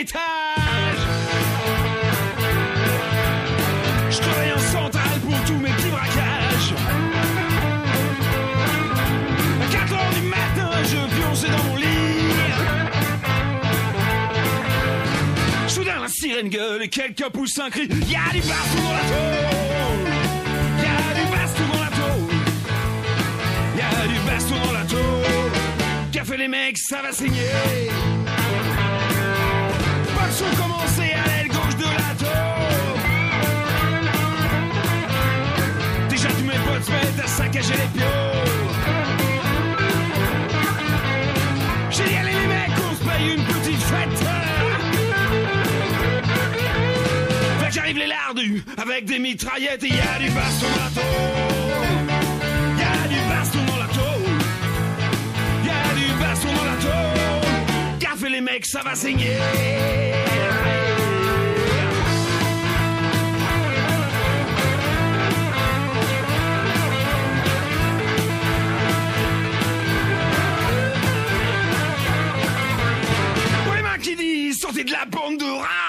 l'étage. Je travaille en centrale pour tous mes petits braquages. À 4 heures du matin, je pionçais dans mon lit. Soudain, la sirène gueule et quelqu'un pousse un cri. Y'a du baston dans la tôle. Y'a du baston dans la tôle. Y'a du baston dans la tôle. Fait les mecs, ça va saigner. Pas de son commencé à l'aile gauche de la tôle. Déjà tous mes potes se à saccager les pions. J'ai dit allez les mecs, on se paye une petite fête. Fait que j'arrive les lardus avec des mitraillettes et y a du baston dans la tôle. Y du baston dans la tôle. Y a du baston dans la les mecs, ça va saigner. Pour les qui disent sortez de la bande de rats.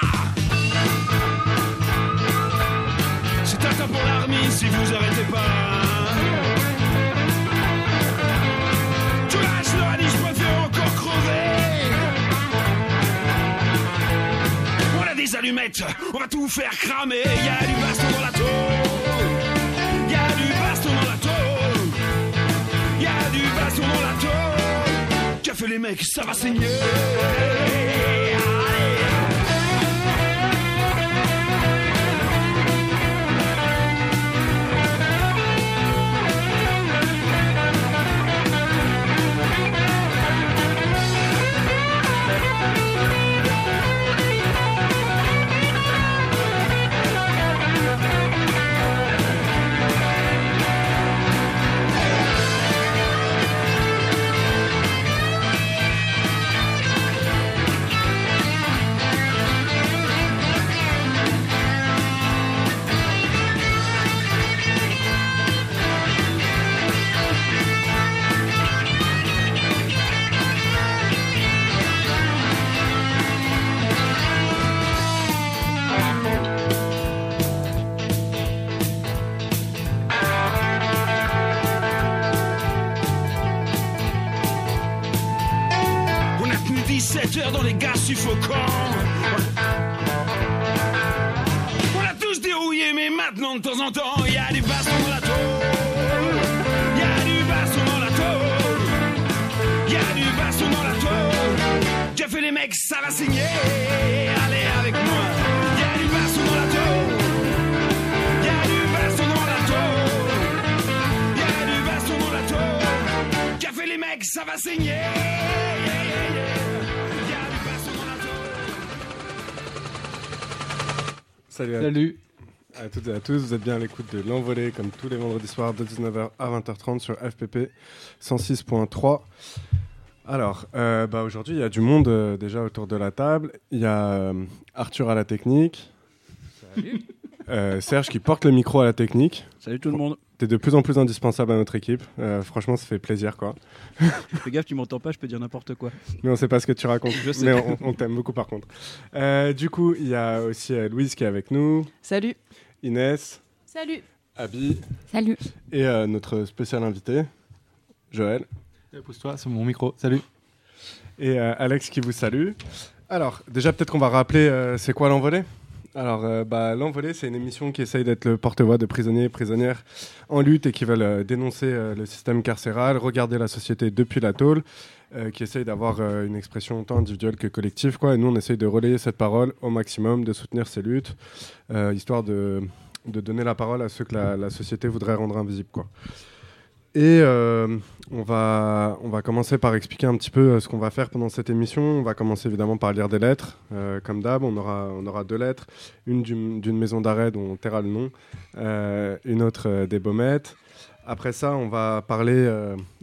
On va tout faire cramer. Y a du baston dans la tôle. Y a du baston dans la tôle. Y a du baston dans la tôle. Fait les mecs, ça va saigner. 17 heures dans les gaz suffocants. On a tous dérouillé, mais maintenant de temps en temps, il y a du baston dans la tôle. Y a du baston dans la tôle. Y a du baston dans la tôle. Qu'a fait les mecs, ça va signer. Allez avec moi. Il y a du baston dans la tôle. Il y a du baston dans la tôle. Il y a du baston dans la tôle. Qu'a fait les mecs, ça va saigner. Salut à, Salut. à toutes et à tous, vous êtes bien à l'écoute de l'envolée comme tous les vendredis soirs de 19h à 20h30 sur FPP 106.3. Alors, euh, bah aujourd'hui, il y a du monde euh, déjà autour de la table. Il y a euh, Arthur à la technique, euh, Serge qui porte le micro à la technique. Salut tout le monde. T'es de plus en plus indispensable à notre équipe. Euh, franchement, ça fait plaisir, quoi. Fais gaffe, tu m'entends pas, je peux dire n'importe quoi. Mais on sait pas ce que tu racontes. Je sais. Mais on, on t'aime beaucoup, par contre. Euh, du coup, il y a aussi euh, Louise qui est avec nous, Salut. Inès, Salut. Abby Salut. et euh, notre spécial invité, Joël. Pousse-toi sur mon micro. Salut. et euh, Alex qui vous salue. Alors, déjà, peut-être qu'on va rappeler euh, c'est quoi l'envolée? Alors, euh, bah, l'envolée, c'est une émission qui essaye d'être le porte-voix de prisonniers et prisonnières en lutte et qui veulent euh, dénoncer euh, le système carcéral, regarder la société depuis la tôle, qui essaye d'avoir une expression tant individuelle que collective. Quoi. Et nous, on essaye de relayer cette parole au maximum, de soutenir ces luttes, histoire de, donner la parole à ceux que la, la société voudrait rendre invisibles. Et euh, on, va, on va commencer par expliquer un petit peu euh, ce qu'on va faire pendant cette émission. On va commencer évidemment par lire des lettres. Euh, comme d'hab, on aura, on aura deux lettres. Une d'une maison d'arrêt dont on taira le nom, une autre des Baumettes. Après ça, on va parler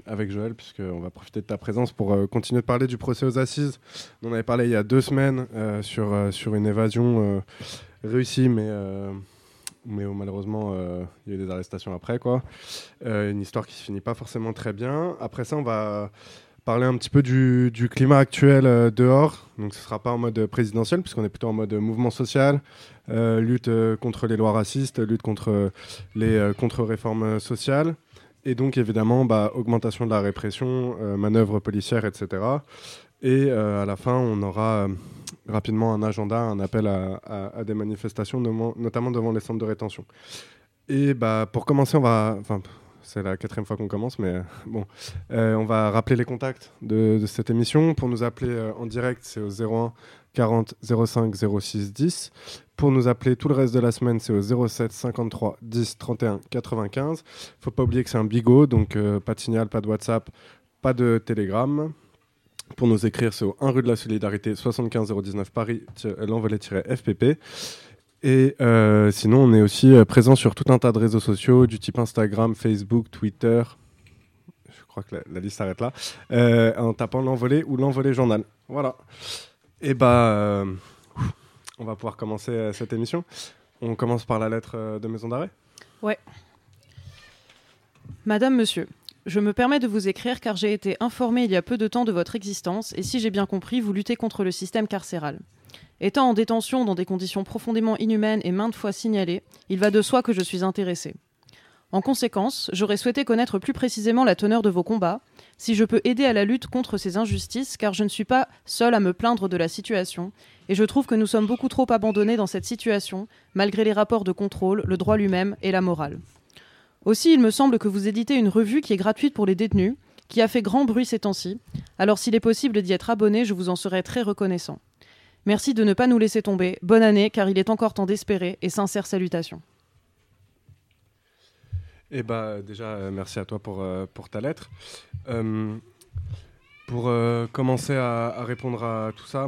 avec Joël, puisqu'on va profiter de ta présence pour continuer de parler du procès aux assises. On avait parlé il y a deux semaines sur, sur une évasion réussie, mais, mais malheureusement euh, il y a eu des arrestations après. Quoi. Euh, une histoire qui se finit pas forcément très bien. Après ça, on va parler un petit peu du, climat actuel euh, dehors. Donc ce ne sera pas en mode présidentiel, puisqu'on est plutôt en mode mouvement social, lutte contre les lois racistes, lutte contre les contre-réformes sociales. Et donc évidemment, bah, augmentation de la répression, manœuvres policières, etc. Et à la fin, on aura rapidement un agenda, un appel à, à- des manifestations, notamment devant les centres de rétention. Et bah, pour commencer, on va... Enfin, c'est la quatrième fois qu'on commence, mais euh, bon, euh, on va rappeler les contacts de, de cette émission. Pour nous appeler euh, en direct, c'est au 01 40 05 06 10. Pour nous appeler tout le reste de la semaine, c'est au 07 53 10 31 95. Faut pas oublier que c'est un bigot, donc pas de signal, pas de WhatsApp, pas de Telegram. Pour nous écrire, c'est au 1 rue de la Solidarité, 75 019 Paris, l'envolée-FPP. Et euh, sinon, on est aussi euh, présent sur tout un tas de réseaux sociaux, du type Instagram, Facebook, Twitter. Je crois que la, liste s'arrête là. euh, en tapant l'envolée ou l'envolée journal. Voilà. Et bah, euh, on va pouvoir commencer cette émission. On commence par la lettre de maison d'arrêt. Madame, Monsieur, je me permets de vous écrire car j'ai été informée il y a peu de temps de votre existence et si j'ai bien compris, vous luttez contre le système carcéral. Étant en détention dans des conditions profondément inhumaines et maintes fois signalées, il va de soi que je suis intéressée. En conséquence, j'aurais souhaité connaître plus précisément la teneur de vos combats, si je peux aider à la lutte contre ces injustices, car je ne suis pas seule à me plaindre de la situation, et je trouve que nous sommes beaucoup trop abandonnés dans cette situation, malgré les rapports de contrôle, le droit lui-même et la morale. Aussi, il me semble que vous éditez une revue qui est gratuite pour les détenus, qui a fait grand bruit ces temps-ci. Alors s'il est possible d'y être abonné, je vous en serai très reconnaissant. Merci de ne pas nous laisser tomber. Bonne année, car il est encore temps d'espérer, et sincères salutations. Eh bah, déjà, euh, merci à toi pour, euh, ta lettre. Euh, pour commencer à, répondre à tout ça,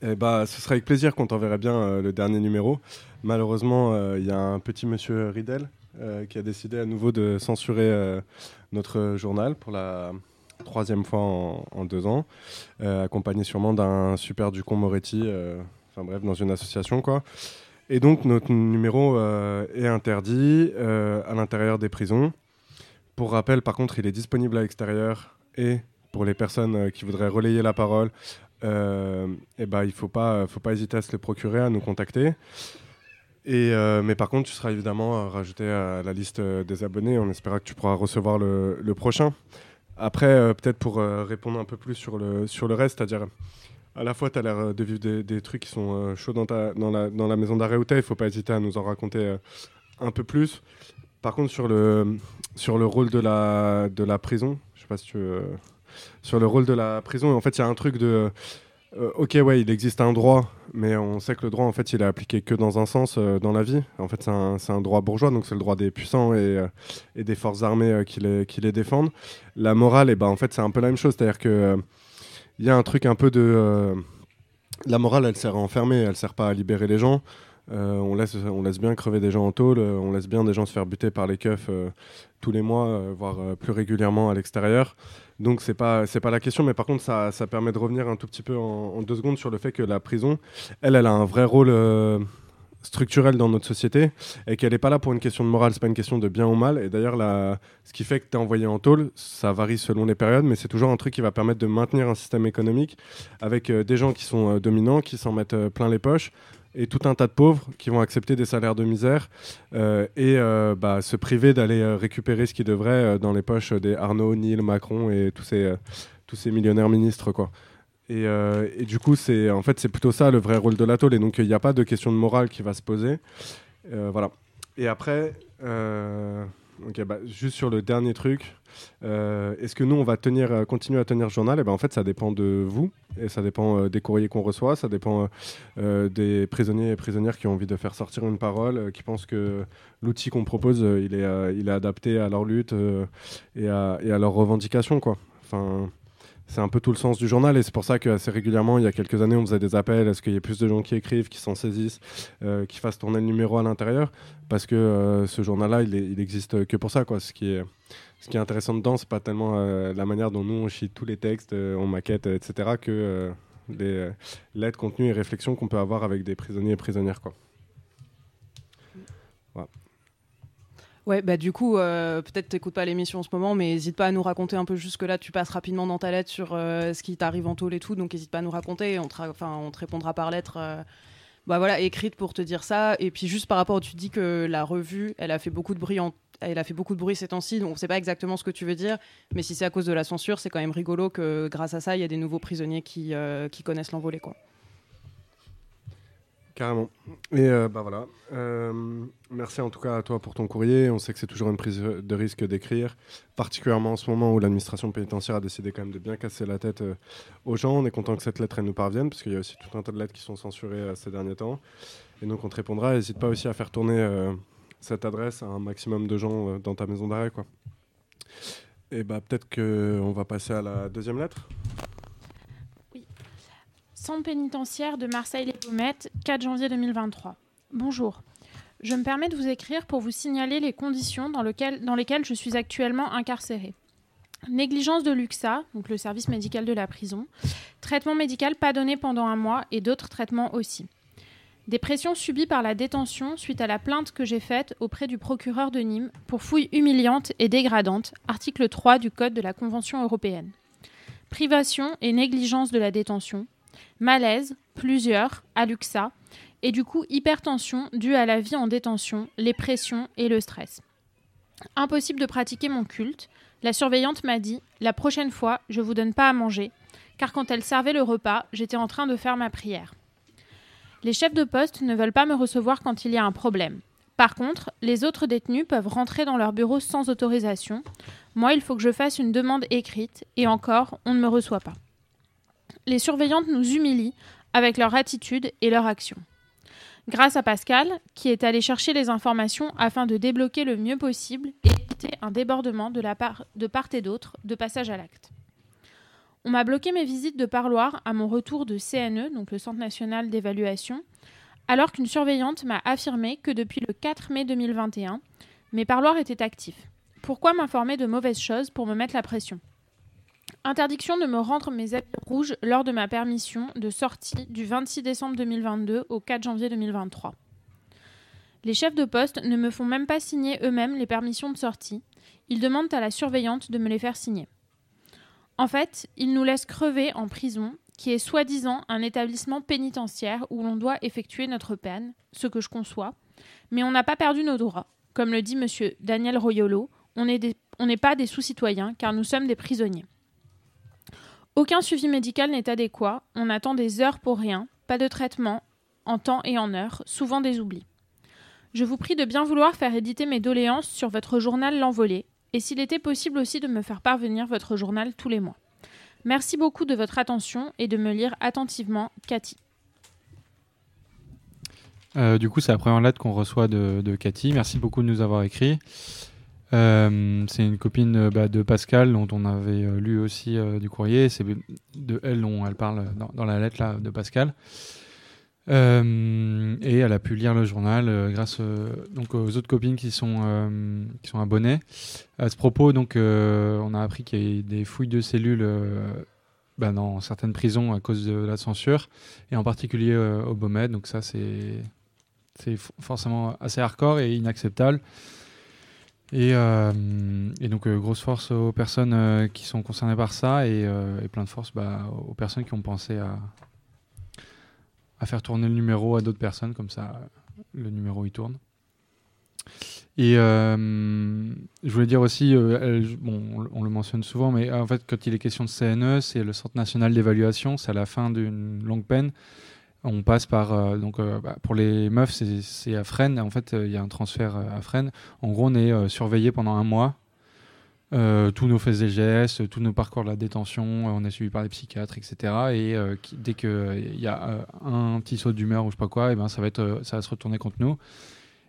eh bah, ce serait avec plaisir qu'on t'enverrait bien le dernier numéro. Malheureusement, il y a un petit monsieur Ridel euh, qui a décidé à nouveau de censurer euh, notre journal pour la troisième fois en, deux ans, euh, accompagné sûrement d'un super Ducon Moretti, enfin bref, dans une association quoi. Et donc notre numéro est interdit à l'intérieur des prisons. Pour rappel, par contre, il est disponible à l'extérieur et pour les personnes qui voudraient relayer la parole, euh, eh ben, il ne faut pas, faut pas hésiter à se le procurer, à nous contacter. Euh, mais par contre, tu seras évidemment rajouté à la liste euh, des abonnés. On espère que tu pourras recevoir le, prochain. Après, euh, peut-être pour répondre un peu plus sur le, sur le reste, c'est-à-dire à la fois, tu as l'air de vivre des, trucs qui sont chauds dans, ta, dans, la, dans la maison d'arrêt où tu Il ne faut pas hésiter à nous en raconter un peu plus. Par contre, sur le, sur le rôle de la, de la prison, je sais pas si tu veux, Sur le rôle de la prison, en fait, il y a un truc de. Euh, ok, ouais, il existe un droit, mais on sait que le droit, en fait, il est appliqué que dans un sens euh, dans la vie. En fait, c'est un, un droit bourgeois, donc c'est le droit des puissants et, euh, et des forces armées qui, les, qui les défendent. La morale, et ben, en fait, c'est un peu la même chose. C'est-à-dire que il y a un truc un peu de. la morale, elle sert à enfermer, elle sert pas à libérer les gens. On, laisse, on laisse bien crever des gens en tôle, on laisse bien des gens se faire buter par les keufs tous les mois, voire plus régulièrement à l'extérieur. Donc c'est pas c'est pas la question, mais par contre ça, ça permet de revenir un tout petit peu en, deux secondes sur le fait que la prison, elle, elle a un vrai rôle euh, structurel dans notre société et qu'elle n'est pas là pour une question de morale, c'est pas une question de bien ou mal. Et d'ailleurs, ce qui fait que tu es envoyé en tôle, ça varie selon les périodes, mais c'est toujours un truc qui va permettre de maintenir un système économique avec euh, des gens qui sont euh, dominants, qui s'en mettent plein les poches et tout un tas de pauvres qui vont accepter des salaires de misère euh, et euh, bah, se priver d'aller euh, récupérer ce qu'ils devraient dans les poches des Arnaud, Neil, Macron et tous ces, tous ces millionnaires ministres. Quoi. Et, et du coup, c'est en fait, plutôt ça le vrai rôle de la tôle. Et donc, il n'y a pas de question de morale qui va se poser. Voilà. Et après, bah, juste sur le dernier truc, euh, est-ce que nous, on va tenir, euh, continuer à tenir le journal? Et ben, En fait, ça dépend de vous. Et ça dépend euh, des courriers qu'on reçoit. Ça dépend des prisonniers et prisonnières qui ont envie de faire sortir une parole, qui pensent que l'outil qu'on propose, il, est, il est adapté à leur lutte et, à, et à leurs revendications. Quoi. C'est un peu tout le sens du journal et c'est pour ça qu'assez régulièrement, il y a quelques années, on faisait des appels à ce qu'il y ait plus de gens qui écrivent, qui s'en saisissent, euh, qui fassent tourner le numéro à l'intérieur? Parce que euh, ce journal-là, il, il existe que pour ça. Quoi. Ce, qui est, intéressant dedans, c'est pas tellement euh, la manière dont nous on chie tous les textes, on maquette, etc., que lettres, contenus et réflexions qu'on peut avoir avec des prisonniers et prisonnières. Quoi. Ouais, bah du coup, euh, peut-être t'écoutes pas l'émission en ce moment, mais n'hésite pas à nous raconter un peu jusque là. Tu passes rapidement dans ta lettre sur euh, ce qui t'arrive en tôle et tout, donc n'hésite pas à nous raconter. On te, répondra par lettre, euh, bah voilà, écrite pour te dire ça. Et puis juste par rapport, tu dis que la revue, elle a fait beaucoup de bruit a fait beaucoup de bruit ces temps-ci, donc on sait pas exactement ce que tu veux dire, mais si c'est à cause de la censure, c'est quand même rigolo que grâce à ça, il y a des nouveaux prisonniers qui, qui connaissent l'envolée. Quoi. Carrément. Et euh, bah voilà. Euh, merci en tout cas à toi pour ton courrier. On sait que c'est toujours une prise de risque d'écrire, particulièrement en ce moment où l'administration pénitentiaire a décidé quand même de bien casser la tête euh, aux gens. On est content que cette lettre elle nous parvienne parce qu'il y a aussi tout un tas de lettres qui sont censurées ces derniers temps. Et donc on te répondra. N'hésite pas aussi à faire tourner cette adresse à un maximum de gens dans ta maison d'arrêt. Et bah peut-être que on va passer à la deuxième lettre. Centre pénitentiaire de Marseille-les-Baumettes, 4 janvier 2023. Bonjour. Je me permets de vous écrire pour vous signaler les conditions dans, dans lesquelles je suis actuellement incarcérée. Négligence de l'UXA, donc le service médical de la prison, traitement médical pas donné pendant un mois et d'autres traitements aussi. Des pressions subies par la détention suite à la plainte que j'ai faite auprès du procureur de Nîmes pour fouilles humiliantes et dégradantes, article 3 du Code de la Convention européenne. Privation et négligence de la détention, malaise, plusieurs, à l'UXA, et du coup hypertension due à la vie en détention, les pressions et le stress. Impossible de pratiquer mon culte. La surveillante m'a dit La prochaine fois, je vous donne pas à manger, car quand elle servait le repas, j'étais en train de faire ma prière. Les chefs de poste ne veulent pas me recevoir quand il y a un problème. Par contre, les autres détenus peuvent rentrer dans leur bureau sans autorisation. Moi, il faut que je fasse une demande écrite, et encore, on ne me reçoit pas. Les surveillantes nous humilient avec leur attitude et leur action. Grâce à Pascal, qui est allé chercher les informations afin de débloquer le mieux possible et éviter un débordement de, part, part et d'autre de passage à l'acte. On m'a bloqué mes visites de parloir à mon retour de CNE, donc le Centre national d'évaluation, alors qu'une surveillante m'a affirmé que depuis le 4 mai 2021, mes parloirs étaient actifs. Pourquoi m'informer de mauvaises choses pour me mettre la pression? Interdiction de me rendre mes habits rouges lors de ma permission de sortie du 26 décembre 2022 au 4 janvier 2023. Les chefs de poste ne me font même pas signer eux-mêmes les permissions de sortie. Ils demandent à la surveillante de me les faire signer. En fait, ils nous laissent crever en prison, qui est soi-disant un établissement pénitentiaire où l'on doit effectuer notre peine, ce que je conçois, mais on n'a pas perdu nos droits. Comme le dit M. Daniel Royolo, on n'est des- on n'est pas des sous-citoyens car nous sommes des prisonniers. Aucun suivi médical n'est adéquat, on attend des heures pour rien, pas de traitement, en temps et en heure, souvent des oublis. Je vous prie de bien vouloir faire éditer mes doléances sur votre journal L'Envolée, et s'il était possible aussi de me faire parvenir votre journal tous les mois. Merci beaucoup de votre attention et de me lire attentivement, Cathy. Euh, du coup, c'est la première lettre qu'on reçoit de, de Cathy. Merci beaucoup de nous avoir écrit. Euh, c'est une copine euh, bah, de Pascal dont on avait euh, lu aussi du courrier. C'est de elle dont elle parle dans, la lettre là, de Pascal. Et elle a pu lire le journal grâce donc aux autres copines qui sont qui sont abonnées. À ce propos, donc on a appris qu'il y a des fouilles de cellules bah, dans certaines prisons à cause de la censure et en particulier au Beaumet. Donc ça c'est c'est forcément assez hardcore et inacceptable. Et, euh, et donc euh, grosse force aux personnes euh, qui sont concernées par ça et, plein de force bah, aux personnes qui ont pensé à, faire tourner le numéro à d'autres personnes, comme ça le numéro il tourne. Et je voulais dire aussi, bon, on le mentionne souvent, mais en fait, quand il est question de CNE, c'est le Centre national d'évaluation, c'est à la fin d'une longue peine. On passe par, euh, donc, euh, bah, pour les meufs, c'est- à Fresnes. En fait, euh, il y a un transfert à Fresnes. En gros, on est surveillé pendant un mois. Tous nos faits et tous nos parcours de la détention, on est suivi par des psychiatres, etc. Et qui- dès qu'il y a un petit saut d'humeur ou je sais pas quoi, et ben ça va être, ça va se retourner contre nous.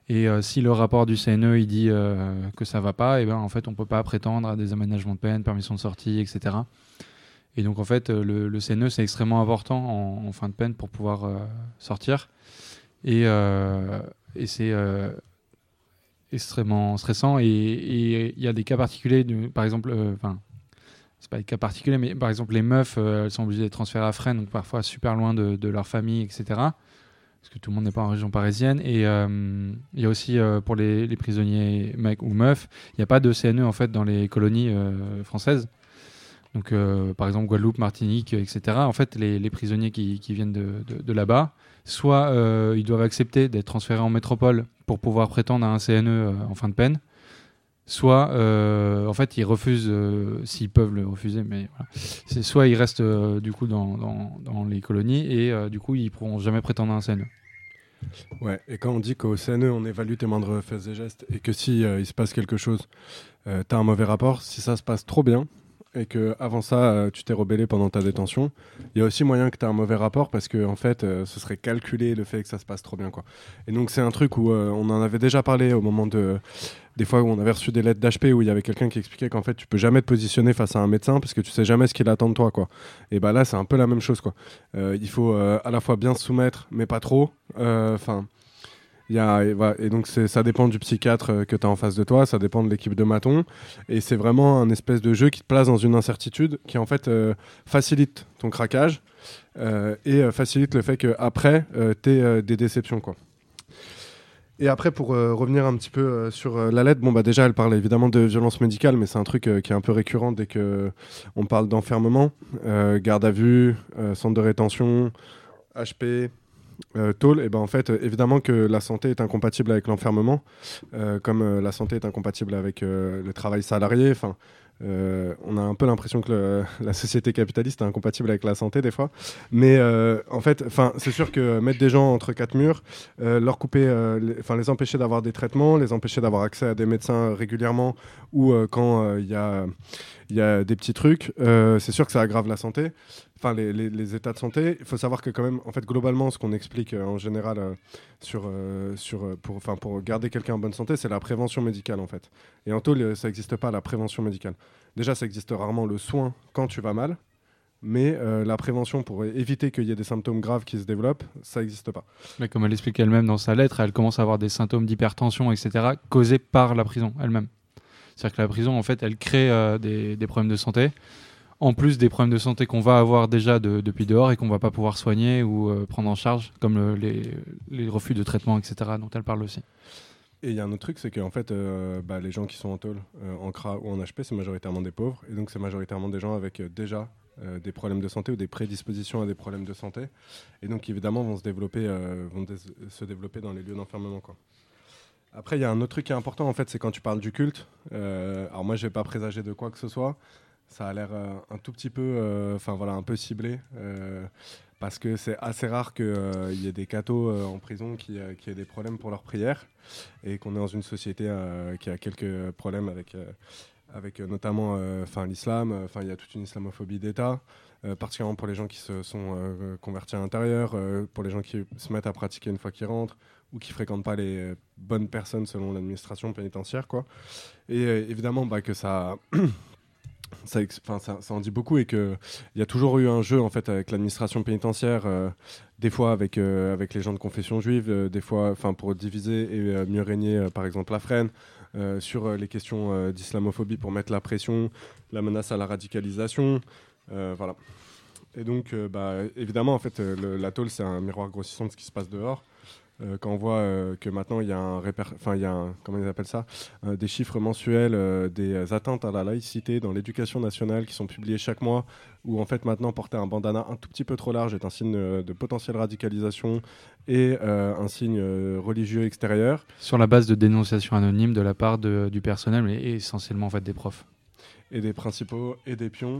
Et si le rapport du CNE il dit que ça va pas, et ben en fait on peut pas prétendre à des aménagements de peine, permission de sortie, etc. Et donc en fait euh, le, CNE c'est extrêmement important en, fin de peine pour pouvoir euh, sortir. Et, euh, c'est extrêmement stressant. Et il y a des cas particuliers, par exemple, enfin c'est pas des cas particuliers, mais par exemple les meufs, elles sont obligées d'être transférées à Fresnes, donc parfois super loin de, leur famille, etc. parce que tout le monde n'est pas en région parisienne. Et il y a aussi pour les, prisonniers mecs ou meufs, il n'y a pas de CNE en fait dans les colonies françaises. Donc, euh, par exemple, Guadeloupe, Martinique, etc. En fait, les, prisonniers qui, viennent de, là-bas, soit euh, ils doivent accepter d'être transférés en métropole pour pouvoir prétendre à un CNE euh, en fin de peine, soit en fait ils refusent s'ils peuvent le refuser, mais soit ils restent du coup dans, les colonies et du coup ils pourront jamais prétendre à un CNE. Ouais, et quand on dit qu'au CNE, on évalue tes moindres faits et gestes, et que si il se passe quelque chose, euh, t'as un mauvais rapport, si ça se passe trop bien, et que avant ça, euh, tu t'es rebellé pendant ta détention, il y a aussi moyen que t'aies un mauvais rapport, parce que en fait, euh, ce serait calculé le fait que ça se passe trop bien, quoi. Et donc c'est un truc où euh, on en avait déjà parlé au moment de... Des fois où on avait reçu des lettres d'HP où il y avait quelqu'un qui expliquait qu'en fait tu peux jamais te positionner face à un médecin parce que tu sais jamais ce qu'il attend de toi quoi. Et bah là c'est un peu la même chose quoi. Il faut à la fois bien se soumettre mais pas trop. Enfin et, donc ça dépend du psychiatre euh, que tu as en face de toi, ça dépend de l'équipe de maton. Et c'est vraiment un espèce de jeu qui te place dans une incertitude qui en fait euh, facilite ton craquage euh, et facilite le fait qu'après, tu aies des déceptions. Quoi. Et après, pour revenir un petit peu sur euh, la lettre, bon, bah, déjà, elle parle évidemment de violence médicale, mais c'est un truc qui est un peu récurrent dès que on parle d'enfermement, garde à vue, centre de rétention, HP, euh, tôle, et ben en fait, euh, évidemment que la santé est incompatible avec l'enfermement, euh, comme euh, la santé est incompatible avec le travail salarié. Enfin, on a un peu l'impression que la société capitaliste est incompatible avec la santé des fois. Mais en fait, enfin, c'est sûr que mettre des gens entre quatre murs, leur couper, les, enfin, les empêcher d'avoir des traitements, les empêcher d'avoir accès à des médecins régulièrement ou quand il y a il y a des petits trucs, c'est sûr que ça aggrave la santé enfin les, les- états de santé. Il faut savoir que quand même, en fait, globalement, ce qu'on explique euh, en général euh, sur, euh, sur, pour, pour garder quelqu'un en bonne santé, c'est la prévention médicale, en fait. Et en tôle, ça n'existe pas, la prévention médicale. Déjà, ça existe rarement le soin quand tu vas mal, mais la prévention pour éviter qu'il y ait des symptômes graves qui se développent, ça n'existe pas. Mais comme elle explique elle-même dans sa lettre, elle commence à avoir des symptômes d'hypertension, etc., causés par la prison elle-même. C'est-à-dire que la prison, en fait, elle crée des, des problèmes de santé, en plus des problèmes de santé qu'on va avoir déjà de- depuis dehors et qu'on va pas pouvoir soigner ou euh, prendre en charge, comme le- les, refus de traitement, etc., dont elle parle aussi. Et il y a un autre truc, c'est qu'en fait, euh, bah, les gens qui sont en tôle, euh, en CRA ou en HP, c'est majoritairement des pauvres. Et donc, c'est majoritairement des gens avec déjà des problèmes de santé ou des prédispositions à des problèmes de santé. Et donc, évidemment, vont se développer, vont se développer dans les lieux d'enfermement. Après, il y a un autre truc qui est important, en fait, c'est quand tu parles du culte. Alors, moi, je vais pas présager de quoi que ce soit. Ça a l'air euh, un tout petit peu, euh, enfin voilà, un peu ciblé. euh, parce que c'est assez rare qu'il y ait des cathos en prison qui, euh, aient des problèmes pour leurs prières et qu'on est dans une société qui a quelques problèmes avec, avec notamment l'islam. il y a toute une islamophobie d'État, particulièrement pour les gens qui se sont convertis à l'intérieur, pour les gens qui se mettent à pratiquer une fois qu'ils rentrent ou qui fréquentent pas les bonnes personnes selon l'administration pénitentiaire, quoi. Et évidemment, bah, que ça. Ça, en dit beaucoup et qu'il y a toujours eu un jeu en fait avec l'administration pénitentiaire, euh, des fois avec, euh, avec les gens de confession juive, euh, des fois pour diviser et mieux régner par exemple la freine, euh, sur les questions d'islamophobie pour mettre la pression, la menace à la radicalisation, voilà. Et donc bah, évidemment en fait la c'est un miroir grossissant de ce qui se passe dehors. Euh, quand on voit euh, que maintenant il y a un enfin il y a un, comment ils appellent ça, euh, des chiffres mensuels, des atteintes à la laïcité dans l'éducation nationale qui sont publiés chaque mois, où en fait maintenant porter un bandana un tout petit peu trop large est un signe de potentielle radicalisation et un signe religieux extérieur. Sur la base de dénonciations anonymes de la part de- du personnel, mais essentiellement en fait des profs. et des principaux et des pions.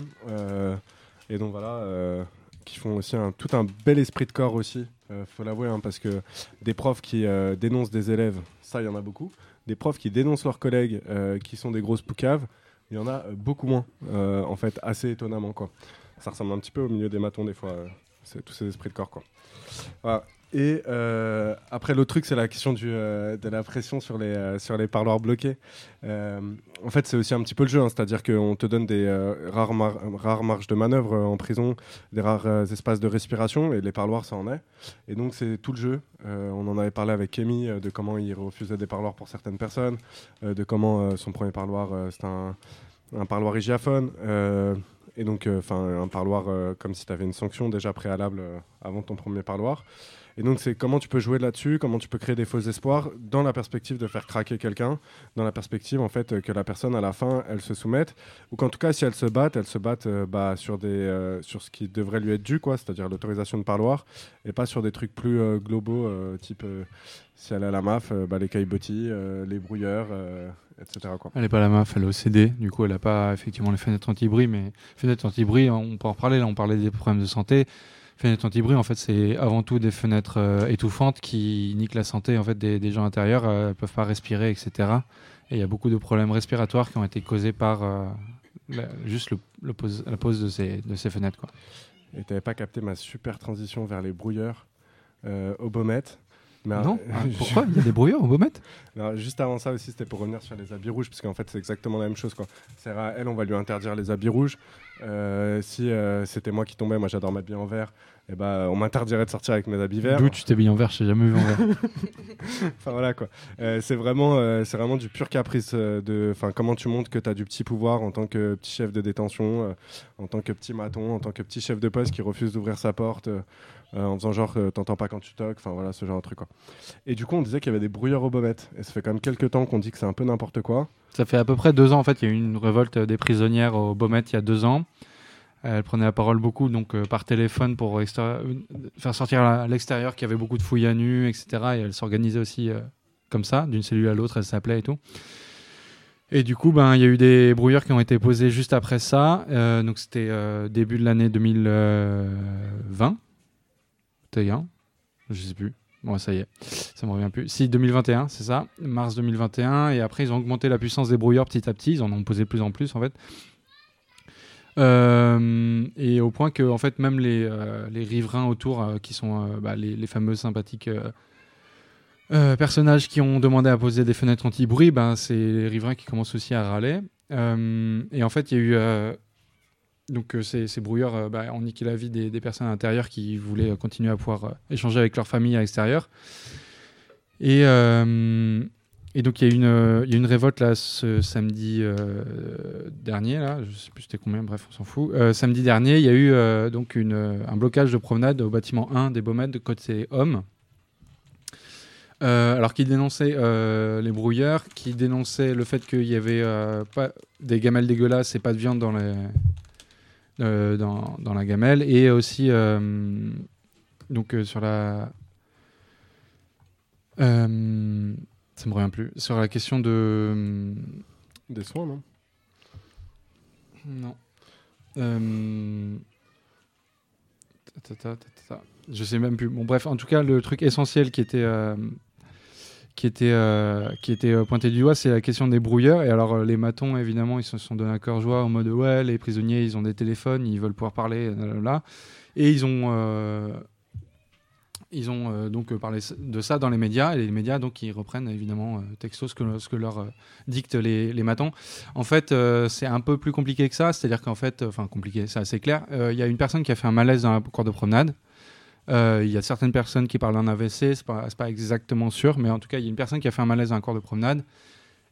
et donc voilà, qui font aussi un, tout un bel esprit de corps aussi, euh, faut l'avouer, hein, parce que des profs qui euh, dénoncent des élèves, ça il y en a beaucoup. Des profs qui dénoncent leurs collègues, euh, qui sont des grosses poucaves, il y en a beaucoup moins, en fait, assez étonnamment. Quoi. Ça ressemble un petit peu au milieu des matons des fois, tous ces esprits de corps. Quoi. Voilà. Et euh, après, l'autre truc, c'est la question euh, de la pression sur les, euh, sur les parloirs bloqués. En fait, c'est aussi un petit peu le jeu, hein, c'est-à-dire qu'on te donne des rares, mar- rares marges de manœuvre en prison, des rares espaces de respiration, et les parloirs, ça en est. Et donc, c'est tout le jeu. On en avait parlé avec Kémy de comment il refusait des parloirs pour certaines personnes, de comment son premier parloir, c'était un, parloir hygiaphone. Et donc enfin un parloir comme si tu avais une sanction déjà préalable avant ton premier parloir. Et donc c'est comment tu peux jouer là-dessus, comment tu peux créer des faux espoirs dans la perspective de faire craquer quelqu'un, dans la perspective en fait euh, que la personne à la fin elle se soumette, ou qu'en tout cas si elle se batte, elle se batte euh, bah, sur, des, euh, sur ce qui devrait lui être dû, quoi, c'est-à-dire l'autorisation de parloir, et pas sur des trucs plus globaux, type si elle est à la MAF, bah, les caillebotis, les brouilleurs, etc. Elle n'est pas la MAF, elle est au CD. Du coup, elle n'a pas effectivement les fenêtres anti-bruit. Mais fenêtres anti-bruit, on peut en reparler. Là, on parlait des problèmes de santé. Fenêtres anti-bruit, en fait, c'est avant tout des fenêtres euh, étouffantes qui niquent la santé en fait, des, gens intérieurs. Euh, ne peuvent pas respirer, etc. Et il y a beaucoup de problèmes respiratoires qui ont été causés par euh, la- juste pose- la pose de ces, fenêtres. Quoi. Et t'avais pas capté ma super transition vers les brouilleurs euh, au Baumet. Mais, non euh, Ah, Pourquoi Il y a des brouilleurs au Beaumet Alors, juste avant ça aussi, c'était pour revenir sur les habits rouges, parce qu'en fait, c'est exactement la même chose. C'est à elle, on va lui interdire les habits rouges. Euh, si euh, c'était moi qui tombais, moi j'adore m'habiller en vert, et ben on m'interdirait de sortir avec mes habits verts. D'où tu t'habilles en vert Je t'ai jamais vu en vert. Enfin voilà quoi. Euh, c'est vraiment, c'est vraiment du pur caprice de, enfin comment tu montres que tu as du petit pouvoir en tant que petit chef de détention, en tant que petit maton, en tant que petit chef de poste qui refuse d'ouvrir sa porte, euh, en faisant genre euh, t'entends pas quand tu toques, enfin voilà ce genre de truc quoi. Et du coup on disait qu'il y avait des brouilleurs au Baumet, et ça fait quand même quelques temps qu'on dit que c'est un peu n'importe quoi. Ça fait à peu près deux ans, en fait, il y a eu une révolte des prisonnières au Beaumet il y a deux ans. Elle prenait la parole beaucoup donc euh, par téléphone pour faire sortir à l'extérieur qu'il y avait beaucoup de fouilles à nu, etc. Et elle s'organisait aussi comme ça, d'une cellule à l'autre, elle s'appelait et tout. Et du coup, ben, il y a eu des brouilleurs qui ont été posés juste après ça. Donc c'était début de l'année 2020. C'était bien Je sais plus. Bon, ça y est, ça me revient plus. Si, 2021, c'est ça, mars 2021. Et après, ils ont augmenté la puissance des brouilleurs petit à petit. Ils en ont posé plus en plus, en fait. Euh, et au point que, en fait, même les, euh, riverains autour, euh, qui sont bah, les, les fameux sympathiques personnages qui ont demandé à poser des fenêtres anti-bruit, ben, c'est les riverains qui commencent aussi à râler. Et en fait, il y a eu. Donc, euh, ces, brouilleurs euh, bah, ont niqué la vie des, des personnes à l'intérieur qui voulaient euh, continuer à pouvoir échanger avec leur famille à l'extérieur. Et, et donc, il y a eu une, il y a une révolte là, ce samedi dernier. Là, je sais plus c'était combien, bref, on s'en fout. Samedi dernier, il y a eu donc une, un blocage de promenade au bâtiment 1 des Baumets de côté homme. Alors qui dénonçait les brouilleurs, qui dénonçait le fait qu'il y avait pas des gamelles dégueulasses et pas de viande dans, les, dans, dans la gamelle, et aussi euh, donc euh, sur la euh, ça me revient plus sur la question de Des soins non? Non. Euh... Je sais même plus. Bon, bref, en tout cas, le truc essentiel qui était, euh, qui était, euh, qui était euh, pointé du doigt, c'est la question des brouilleurs. Et alors, euh, les matons, évidemment, ils se sont donné à cœur joie en mode ouais, les prisonniers, ils ont des téléphones, ils veulent pouvoir parler, là. Et ils ont, ils ont donc parlé de ça dans les médias. Et les médias, donc, ils reprennent évidemment texto ce que, ce que leur dictent les, les matons. En fait, c'est un peu plus compliqué que ça. C'est-à-dire qu'en fait, enfin, compliqué, c'est assez clair. Il y a une personne qui a fait un malaise dans la cour de promenade. Euh, Il y a certaines personnes qui parlent d'un AVC, c'est pas, pas exactement sûr, mais en tout cas, il y a une personne qui a fait un malaise dans la cour de promenade.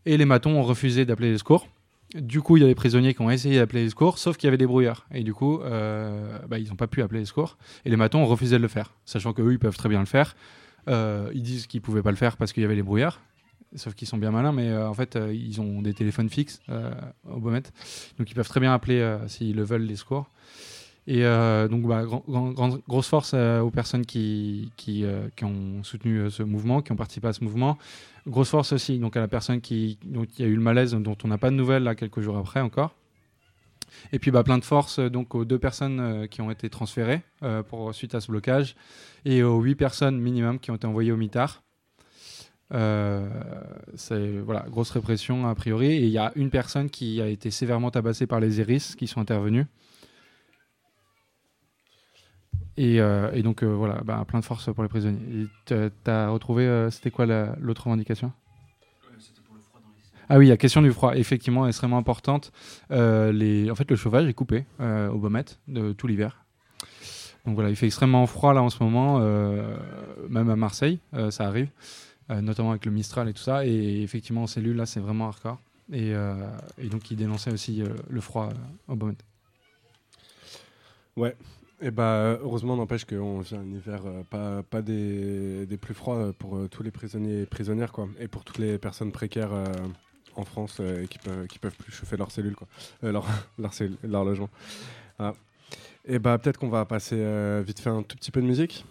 Et les matons ont refusé d'appeler les secours. Du coup, il y a des prisonniers qui ont essayé d'appeler les secours, sauf qu'il y avait des brouillards. Et du coup, euh, bah, ils n'ont pas pu appeler les secours. Et les matons ont refusé de le faire, sachant qu'eux, ils peuvent très bien le faire. Euh, ils disent qu'ils pouvaient pas le faire parce qu'il y avait les brouillards. Sauf qu'ils sont bien malins, mais en fait, ils ont des téléphones fixes au Beaumet. Donc, ils peuvent très bien appeler, s'ils le veulent, les secours. Et euh, donc, bah, grosse force euh, aux personnes qui, euh, ont soutenu ce mouvement, qui ont participé à ce mouvement. Grosse force aussi donc, à la personne qui, a eu le malaise, dont on n'a pas de nouvelles là, quelques jours après encore. Et puis bah, plein de force donc, aux deux personnes qui ont été transférées pour, suite à ce blocage et aux huit personnes minimum qui ont été envoyées au mitard. C'est voilà, grosse répression a priori. Et il y a une personne qui a été sévèrement tabassée par les iris qui sont intervenus. Et, euh, et donc euh, voilà, bah, plein de force pour les prisonniers. T'as- T'as retrouvé, euh, c'était quoi la- l'autre revendication? Ah oui, la question du froid, effectivement, est extrêmement importante. Euh, les... En fait, le chauffage est coupé euh, au Beaumet de tout l'hiver. Donc voilà, il fait extrêmement froid là en ce moment, euh, même à Marseille, euh, ça arrive, euh, notamment avec le Mistral et tout ça. Et effectivement, en cellule, là, c'est vraiment hardcore. Et, euh, et donc, il dénonçait aussi euh, le froid euh, au Beaumet. Et bah, heureusement, n'empêche qu'on vit un hiver euh, pas, pas des, des plus froids euh, pour euh, tous les prisonniers et prisonnières, quoi. Et pour toutes les personnes précaires en France qui peuvent, qui peuvent plus chauffer leur cellule, quoi. Leur, leur, cellule- leur logement. Voilà. Et bah, peut-être qu'on va passer vite fait un tout petit peu de musique.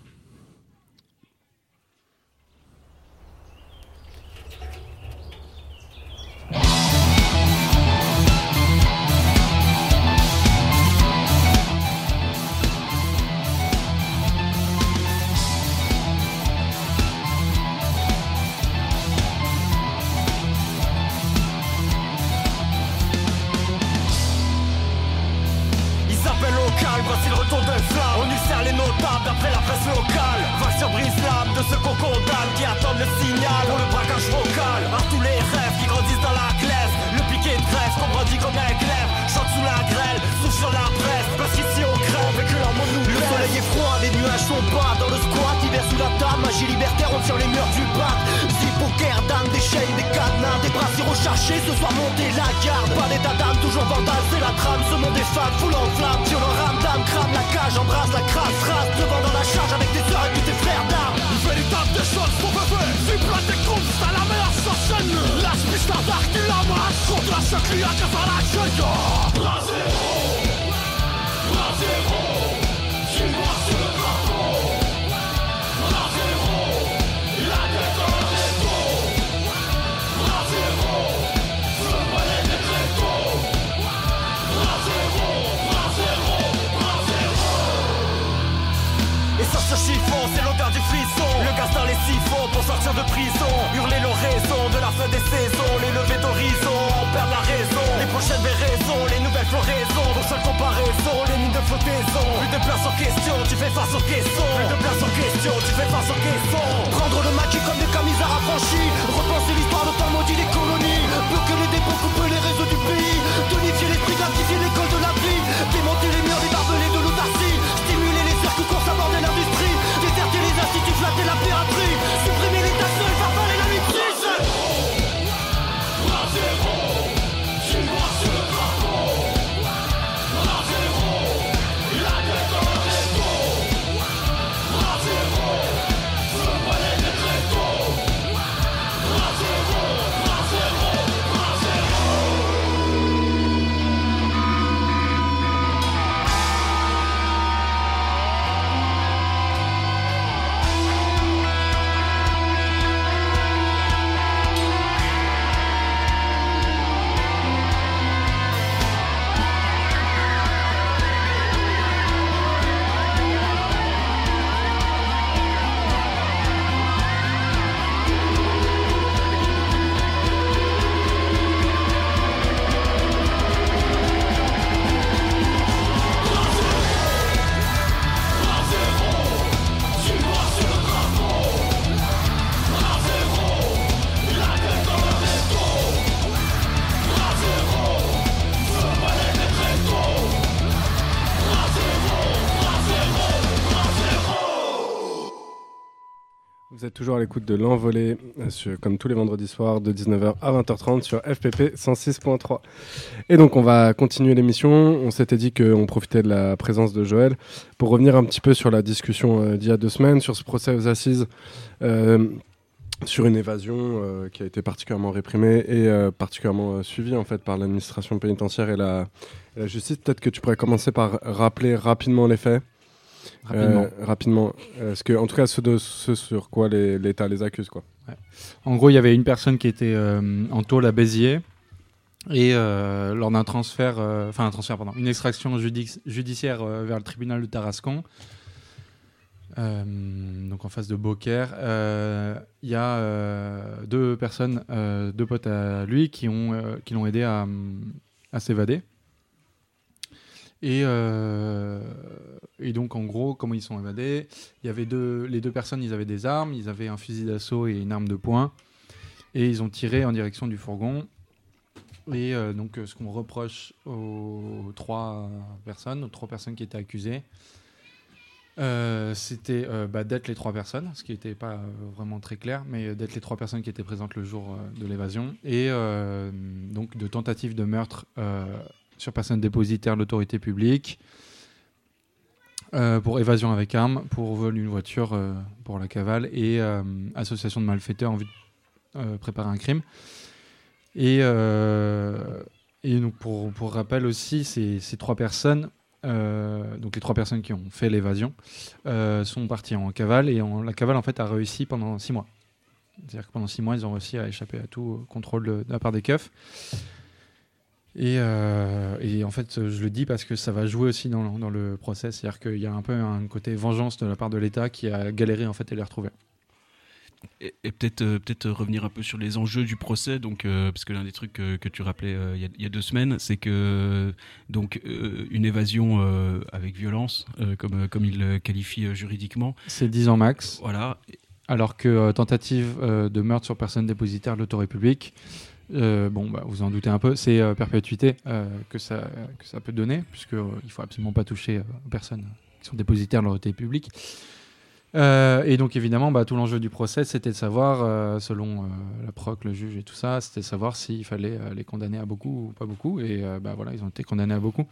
De ceux qu'on condamne Qui attendent le signal pour le braquage vocal. À tous les rêves qui grandissent dans la glaise. Le piquet de trêve qu'on brandit comme un glaive. Chante sous la grêle, souffle sur la presse. Parce qu'ici on crève et que leur monde nous Le soleil est froid, les nuages sont bas. Dans le squat, hiver sous la table. Magie libertaire, on tire les murs du bac. Zip, poker, dame, des chaînes, des cadenas Des brassiers recherchés, ce soir monter la garde. Pas d'état d'âme, toujours vandale, c'est la trame. Ce monde est fade, foule en flamme. Violent rame d'âme, crame la cage Embrasse la crasse, race, devant masse Contre la seclue à casse à la gueule Bras zéro Bras zéro Suis-moi sur le drapeau zéro La tête réseau Bras zéro Feu brûler des tréteaux zéro Bras zéro Bras zéro Et sur ce chiffon, c'est l'odeur du frisson. Le gaz dans les siphons pour sortir de prison. Hurler l'oraison de la fin des saisons. Les levées d'horizon, la raison. Les prochaines raisons, les nouvelles floraisons. Pour seule comparaison, les mines de flottaison. Plus de place en question, tu fais face aux questions Plus de place en question, tu fais face aux questions Prendre le maquis comme des camisards affranchis. Repenser l'histoire de temps maudit les colonies. Bloquer les dépôts, couper les réseaux du pays. Tonifier l'esprit, gratifier l'école de la vie. Démonter les à l'écoute de l'envolée, euh, comme tous les vendredis soirs, de 19h à 20h30 sur FPP 106.3. Et donc, on va continuer l'émission. On s'était dit qu'on profitait de la présence de Joël pour revenir un petit peu sur la discussion euh, d'il y a deux semaines, sur ce procès aux assises, euh, sur une évasion qui a été particulièrement réprimée et particulièrement suivie en fait par l'administration pénitentiaire et la justice. Peut-être que tu pourrais commencer par rappeler rapidement les faits. Rapidement. Euh, rapidement. Euh, ce que, en tout cas, ce, de, ce sur quoi l'État les accuse. Quoi. En gros, il y avait une personne qui était euh, en tôle à Béziers. Et euh, lors d'un transfert, euh, enfin un transfert, pardon, une extraction judici- judiciaire euh, vers le tribunal de Tarascon, euh, donc en face de Beaucaire, euh, il y a euh, deux personnes, euh, deux potes à lui, qui ont euh, qui l'ont aidé à, à s'évader. Et, euh, et donc en gros, comment ils sont évadés? Il y avait deux, les deux personnes, ils avaient des armes, ils avaient un fusil d'assaut et une arme de poing, et ils ont tiré en direction du fourgon. Et euh, donc, ce qu'on reproche aux trois personnes, aux trois personnes qui étaient accusées, euh, c'était bah, d'être les trois personnes, ce qui n'était pas vraiment très clair, mais d'être les trois personnes qui étaient présentes le jour de l'évasion, et donc de tentative de meurtre sur personne dépositaire de l'autorité publique, euh, pour évasion avec arme, pour vol d'une voiture euh, pour la cavale et euh, association de malfaiteurs en vue de préparer un crime. Et, et donc pour, rappel aussi, ces, ces trois personnes, donc les trois personnes qui ont fait l'évasion, sont parties en cavale et la cavale en fait a réussi pendant six mois. C'est-à-dire que pendant six mois, ils ont réussi à échapper à tout contrôle de, de la part des keufs. Et, euh, et en fait, je le dis parce que ça va jouer aussi dans, le- dans le procès. C'est-à-dire qu'il y a un peu un côté vengeance de la part de l'État qui a galéré en fait à les retrouver. Et, et peut-être euh, peut-être revenir un peu sur les enjeux du procès, donc euh, parce que l'un des trucs que, que tu rappelais euh, il y, a- il y a deux semaines, c'est que donc une évasion avec violence, comme comme il le qualifie juridiquement, C'est 10 ans max. voilà, Alors que tentative de meurtre sur personne dépositaire de l'autorité publique, euh, bon, bah, vous en doutez un peu, c'est euh, perpétuité euh, que, ça, peut donner, puisqu'il ne faut absolument pas toucher aux personnes qui sont dépositaires de l'autorité publique. Et donc évidemment, bah, tout l'enjeu du procès, c'était de savoir, selon la proc, le juge et tout ça, c'était de savoir s'il fallait les condamner à beaucoup ou pas beaucoup. Et bah, voilà, ils ont été condamnés à beaucoup.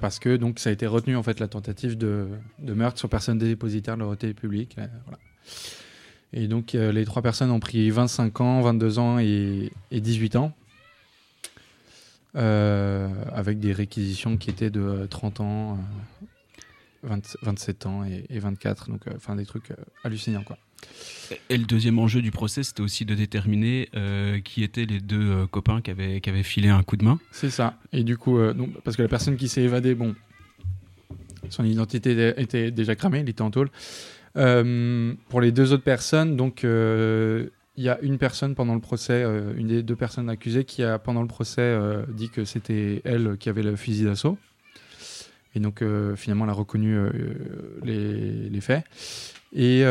Parce que donc ça a été retenu en fait la tentative de, meurtre sur personne dépositaire de l'autorité publique. voilà. Et donc euh, les trois personnes ont pris 25 ans, 22 ans et, et 18 ans. Euh, avec des réquisitions qui étaient de euh, 30 ans, euh, 20 27 ans et, et 24, donc enfin des trucs hallucinants quoi. Et le deuxième enjeu du procès, c'était aussi de déterminer euh, qui étaient les deux euh, copains qui avaient, qui avaient filé un coup de main. C'est ça. Et du coup, euh, donc, parce que la personne qui s'est évadée, bon, son identité était déjà cramée, il était en tôle. Euh, pour les deux autres personnes, donc euh, il y a une personne pendant le procès, euh, une des deux personnes accusées, qui a pendant le procès dit que c'était elle qui avait le fusil d'assaut. Et donc finalement, elle a reconnu les, faits. Et il y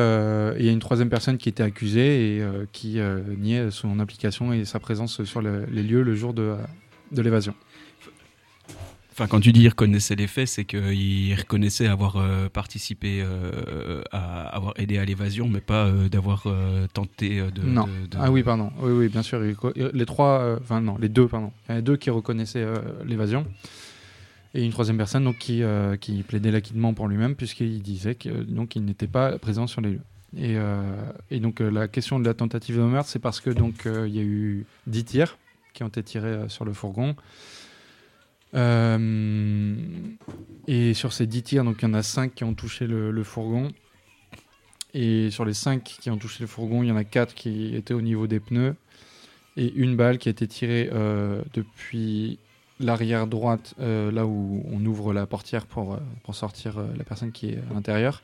a une troisième personne qui était accusée et qui niait son implication et sa présence sur le- les lieux le jour de l'évasion. Enfin, quand tu dis reconnaissait les faits, c'est qu'il reconnaissait avoir euh, participé, euh, à avoir aidé à l'évasion, mais pas euh, d'avoir tenté de, Non. de- de- Ah oui, pardon. Oui, oui, bien sûr. Les trois, enfin non, les deux, pardon. Il y en a deux qui reconnaissaient l'évasion. Et une troisième personne donc, qui, qui plaidait l'acquittement pour lui-même, puisqu'il disait qu'il donc, il n'était pas présent sur les lieux. Et, et donc la question de la tentative de meurtre, c'est parce que donc il y a eu 10 tirs qui ont été tirés sur le fourgon. Euh, et sur ces 10 tirs, donc il y en a 5 qui ont touché le, fourgon. Et sur les 5 qui ont touché le fourgon, il y en a 4 qui étaient au niveau des pneus. Et une balle qui a été tirée euh, depuis l'arrière droite, euh, là où on ouvre la portière pour, pour sortir la personne qui est à l'intérieur.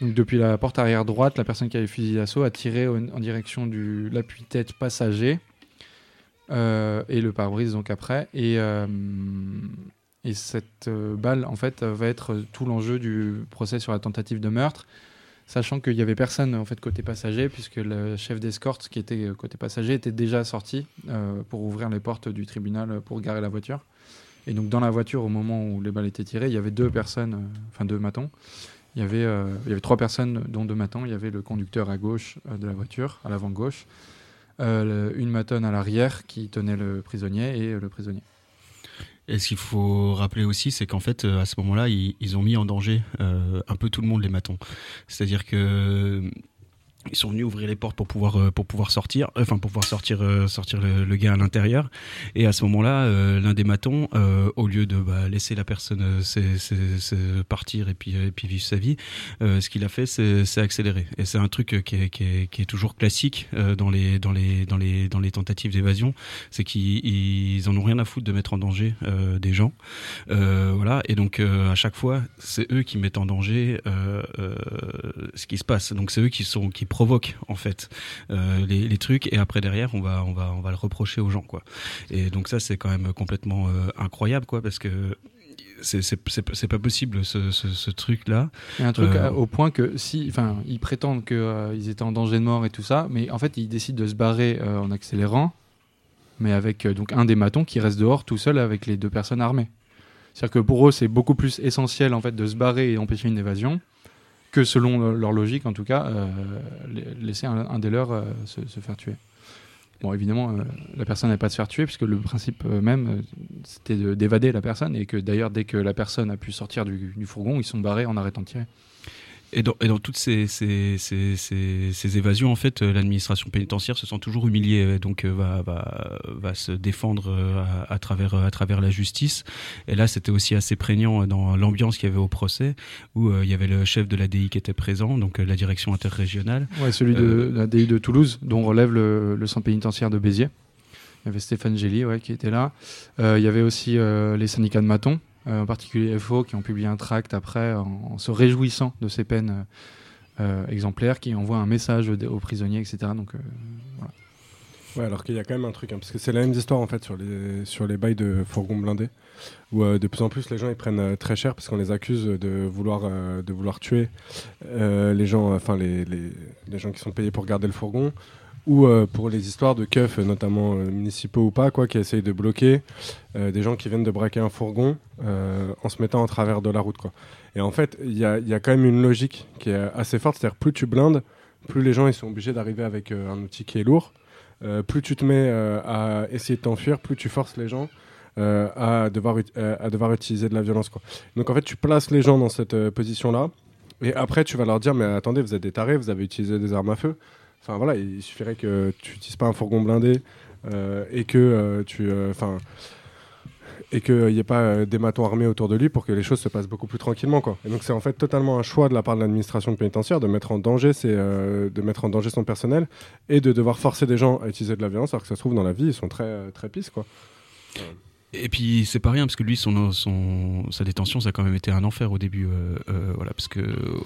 Donc depuis la porte arrière droite, la personne qui avait le fusil d'assaut a tiré en, direction de l'appui-tête passager euh, et le pare-brise donc après. Et, euh, et cette euh, balle, en fait, va être tout l'enjeu du procès sur la tentative de meurtre, sachant qu'il y avait personne en fait côté passager, puisque le chef d'escorte qui était côté passager était déjà sorti pour ouvrir les portes du tribunal pour garer la voiture. Et donc dans la voiture, au moment où les balles étaient tirées, il y avait deux personnes, enfin deux matons. Il y avait, il y avait trois personnes, dont deux matons. Il y avait le conducteur à gauche de la voiture, à l'avant gauche, une matonne à l'arrière qui tenait le prisonnier et euh, le prisonnier. Et ce qu'il faut rappeler aussi, c'est qu'en fait, euh, à ce moment-là, ils, ont mis en danger euh, un peu tout le monde, les matons. C'est-à-dire que euh, ils sont venus ouvrir les portes pour pouvoir euh, pour pouvoir sortir, euh, enfin pour pouvoir sortir euh, sortir le, le gars à l'intérieur. Et à ce moment-là, l'un des matons, au lieu de bah, laisser la personne partir et puis et puis vivre sa vie, ce qu'il a fait, c'est accélérer. Et c'est un truc qui est, qui est, qui est toujours classique dans les dans les dans les dans les tentatives d'évasion, c'est qu'ils ils en ont rien à foutre de mettre en danger des gens. Voilà. Et donc à chaque fois, c'est eux qui mettent en danger ce qui se passe. Donc c'est eux qui sont qui provoquent en fait euh, les, les trucs. Et après derrière, on va on va on va le reprocher aux gens quoi. Et donc ça c'est quand même complètement euh, incroyable quoi parce que c'est pas possible ce ce, ce truc là. A un truc Euh, au point que si, enfin, ils prétendent qu'ils étaient en danger de mort et tout ça, mais en fait, ils décident de se barrer euh, en accélérant, mais avec euh, donc un des matons qui reste dehors tout seul avec les deux personnes armées. C'est-à-dire que pour eux, c'est beaucoup plus essentiel en fait de se barrer et empêcher une évasion que selon le- leur logique, en tout cas, euh, la- laisser un, un des leurs euh, se, faire tuer. bon, évidemment, euh, la personne n'allait pas se faire tuer, puisque le principe euh, même, euh, c'était de- d'évader la personne, et que d'ailleurs, dès que la personne a pu sortir du, du fourgon, ils sont barrés en arrêtant de tirer. Et dans, et dans toutes ces, ces, ces, ces- ces évasions, en fait, euh, l'administration pénitentiaire se sent toujours humiliée, euh, donc euh, va, va, va se défendre à, à travers, à travers la justice. Et là, c'était aussi assez prégnant dans l'ambiance qu'il y avait au procès, où euh, il y avait le chef de la DI qui était présent, donc la direction interrégionale. Ouais, celui de Euh, la DI de Toulouse, dont relève le, le centre pénitentiaire de Béziers. Il y avait Stéphane Gély ouais, qui était là. Euh, il y avait aussi les syndicats de Maton, en particulier FO, qui ont publié un tract après en, se réjouissant de ces peines euh, euh, exemplaires, qui envoient un message aux, prisonniers, etc. Donc, euh. Ouais, alors qu'il y a quand même un truc, hein, parce que c'est la même histoire en fait sur les, sur les bails de fourgons blindés, où euh, de plus en plus les gens ils prennent euh, très cher parce qu'on les accuse de vouloir, euh, de vouloir tuer euh, les gens, enfin les, les, les gens qui sont payés pour garder le fourgon, ou euh, pour les histoires de keufs, euh, notamment euh, municipaux ou pas, quoi, qui essayent de bloquer des gens qui viennent de braquer un fourgon en se mettant en travers de la route. Quoi. Et en fait, il y a, y a quand même une logique qui est assez forte, c'est-à-dire plus tu blindes, plus les gens ils sont obligés d'arriver avec un outil qui est lourd. Plus tu te mets à essayer de t'enfuir, plus tu forces les gens à, devoir, à devoir utiliser de la violence. Quoi. Donc en fait, tu places les gens dans cette position-là, et après tu vas leur dire, mais attendez, vous êtes des tarés, vous avez utilisé des armes à feu. Enfin voilà, il suffirait que tu n'utilises pas un fourgon blindé euh, et que euh, tu... Enfin et qu'il n'y ait pas euh, des matons armés autour de lui pour que les choses se passent beaucoup plus tranquillement. Quoi. Et donc c'est en fait totalement un choix de la part de l'administration pénitentiaire de mettre en danger, ses, euh, de mettre en danger son personnel et de devoir forcer des gens à utiliser de la violence alors que ça se trouve dans la vie ils sont très, euh, très pisses. Quoi. Et puis c'est pas rien parce que lui son, son sa détention ça a quand même été un enfer au début euh, euh, voilà parce que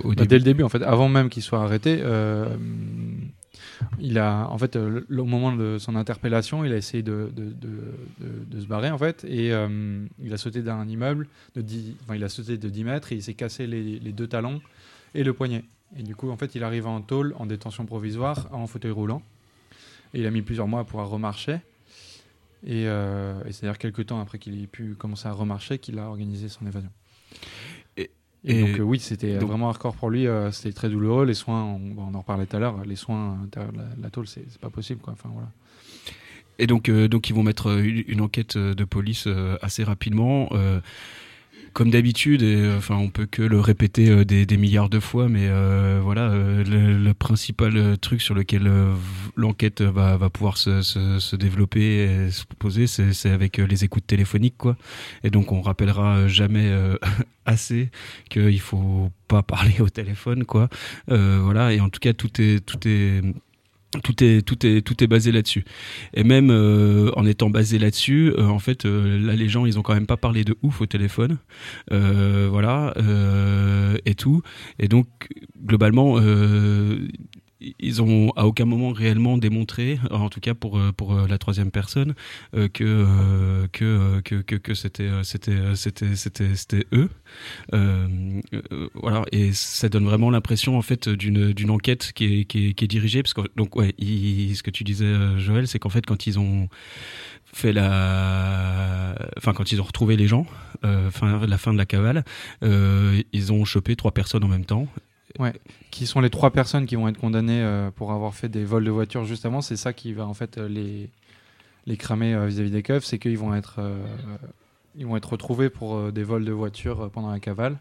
au Bah, début dès le début, en fait, avant même qu'il soit arrêté, euh, il a, en fait, euh, au moment de son interpellation, il a essayé de, se barrer, en fait, et euh, il a sauté d'un immeuble de 10, enfin, il a sauté de 10 mètres et il s'est cassé les, deux talons et le poignet. Et du coup, en fait, il arrive en tôle, en détention provisoire, en fauteuil roulant. Et il a mis plusieurs mois à pouvoir remarcher. Et, euh, et c'est d'ailleurs quelques temps après qu'il ait pu commencer à remarcher qu'il a organisé son évasion. Et- donc euh, oui, c'était donc- vraiment hardcore pour lui. euh, c'était très douloureux. Les soins, on, en reparlait tout à l'heure. Les soins à l'intérieur de la, la tôle, c'est pas possible. Quoi. Enfin voilà. Et donc, euh, donc ils vont mettre euh, une, une enquête euh, de police euh, assez rapidement. euh, comme d'habitude, et, euh, enfin, on peut que le répéter euh, des, milliards de fois, mais euh, voilà, le, principal truc sur lequel l'enquête va, pouvoir se, développer et se poser, c'est c'est avec les écoutes téléphoniques, quoi. Et donc, on rappellera jamais assez qu'il faut pas parler au téléphone, quoi. Voilà, et en tout cas, tout est, tout est tout est basé là-dessus. Et même euh, en étant basé là-dessus euh, en fait euh, là les gens ils ont quand même pas parlé de ouf au téléphone. Voilà et tout. Et donc globalement ils ont à aucun moment réellement démontré, en tout cas pour euh, pour euh, la troisième personne, euh, que, que, que que c'était c'était c'était c'était c'était eux. Voilà. Et ça donne vraiment l'impression en fait d'une d'une enquête qui est qui est, qui est dirigée. Parce que donc ouais ce que tu disais Joël c'est qu'en fait quand ils ont fait la enfin quand ils ont retrouvé les gens euh, la fin de la cavale ils ont chopé trois personnes en même temps Qui sont les trois personnes qui vont être condamnées euh, pour avoir fait des vols de voitures juste avant. C'est ça qui va en fait euh, les les cramer euh, vis-à-vis des keufs, c'est qu'ils vont être vont être retrouvés pour des vols de voitures pendant la cavale.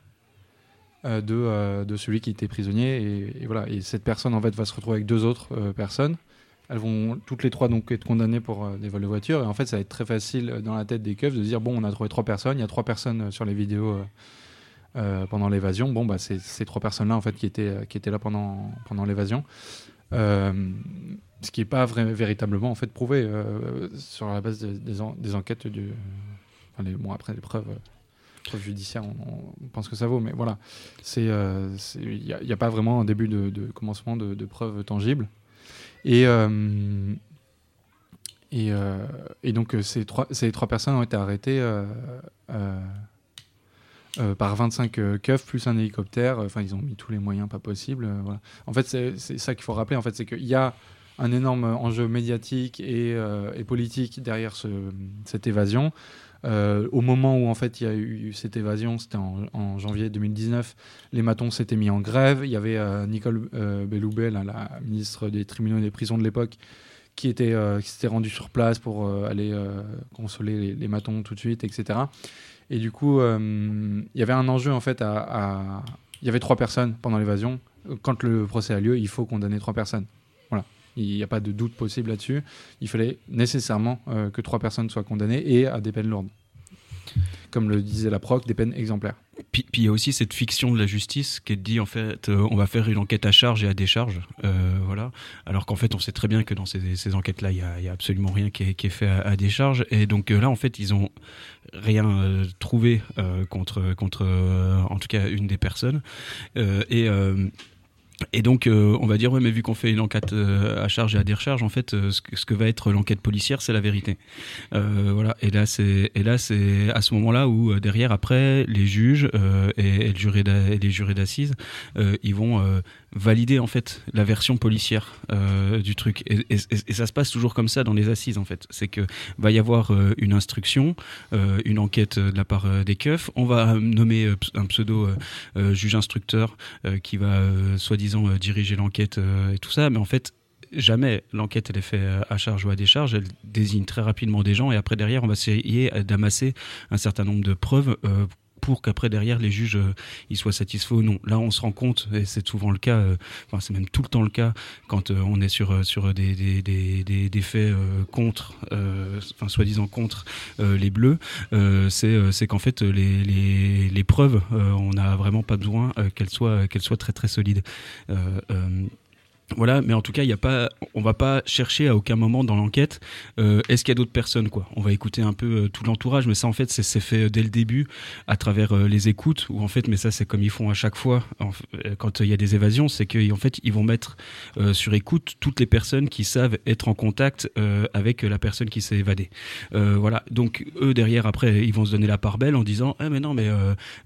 de, de celui qui était prisonnier. Et, voilà. Et cette personne en fait va se retrouver avec deux autres personnes. Elles vont toutes les trois donc être condamnées pour des vols de voitures. Et en fait ça va être très facile dans la tête des keufs de dire bon on a trouvé trois personnes. Il y a trois personnes sur les vidéos euh, pendant l'évasion. Bon bah c'est ces trois personnes là en fait qui étaient euh, qui étaient là pendant pendant l'évasion. Euh, ce qui n'est pas véritablement en fait prouvé sur la base de- des, en- des enquêtes du bon après les preuves judiciaires on, pense que ça vaut mais voilà. C'est il n'y a, pas vraiment un début de, commencement de, preuves tangibles. Et et, et donc ces trois, ces trois personnes ont été arrêtées euh, euh, euh, par 25 euh, keufs plus un hélicoptère. Enfin, ils ont mis tous les moyens pas possibles. euh. En fait, c'est ça qu'il faut rappeler. En fait, c'est qu'il y a un énorme enjeu médiatique et, euh, politique derrière ce- cette évasion. Euh, au moment où en fait il y a eu cette évasion, c'était en, janvier 2019, les matons s'étaient mis en grève. Il y avait euh, Nicole euh, la ministre des tribunaux et des prisons de l'époque, qui était euh, s'était rendu sur place pour euh, aller euh, consoler les, les matons tout de suite, etc. Et du coup, euh, il y avait un enjeu en fait à, il y avait trois personnes pendant l'évasion. Quand le procès a lieu, il faut condamner trois personnes. Voilà. Il n'y a pas de doute possible là-dessus. Il fallait nécessairement euh, que trois personnes soient condamnées et à des peines lourdes. Comme le disait la proc, des peines exemplaires. Puis il y a aussi cette fiction de la justice qui est dit en fait euh, on va faire une enquête à charge et à décharge, euh, voilà. Alors qu'en fait on sait très bien que dans ces, enquêtes-là il y y a absolument rien qui est, fait à, décharge et donc euh, là en fait ils ont rien trouvé contre contre en tout cas une des personnes et et donc, euh, on va dire, ouais, mais vu qu'on fait une enquête euh, à charge et à décharge, en fait, euh, ce, que, va être l'enquête policière, c'est la vérité. Voilà. Et là, c'est et là, c'est à ce moment-là où derrière, après, les juges et, les jurés d'assises, ils vont valider en fait la version policière du truc. Et, ça se passe toujours comme ça dans les assises, en fait. C'est que va y avoir une instruction, une enquête de la part des keufs. On va nommer un pseudo juge instructeur qui va soi-disant euh, diriger l'enquête euh, et tout ça, mais en fait jamais l'enquête elle est faite euh, à charge ou à décharge, elle désigne très rapidement des gens et après derrière on va essayer d'amasser un certain nombre de preuves pour qu'après derrière les juges euh, ils soient satisfaits ou non. Là on se rend compte et c'est souvent le cas, euh, enfin c'est même tout le temps le cas quand euh, on est sur sur des des, des, faits contre, enfin soi-disant contre les bleus, c'est c'est qu'en fait les, les, les preuves on n'a vraiment pas besoin qu'elles soient qu'elles soient très très solides. Voilà, mais en tout cas, il y a pas, on va pas chercher à aucun moment dans l'enquête euh, est-ce qu'il y a d'autres personnes quoi. On va écouter un peu euh, tout l'entourage, mais ça en fait c'est fait euh, dès le début à travers les écoutes ou en fait, mais ça c'est comme ils font à chaque fois quand il y a des évasions, c'est qu'en fait ils vont mettre sur écoute toutes les personnes qui savent être en contact avec la personne qui s'est évadée. Voilà, donc eux derrière après ils vont se donner la part belle en disant ah mais non mais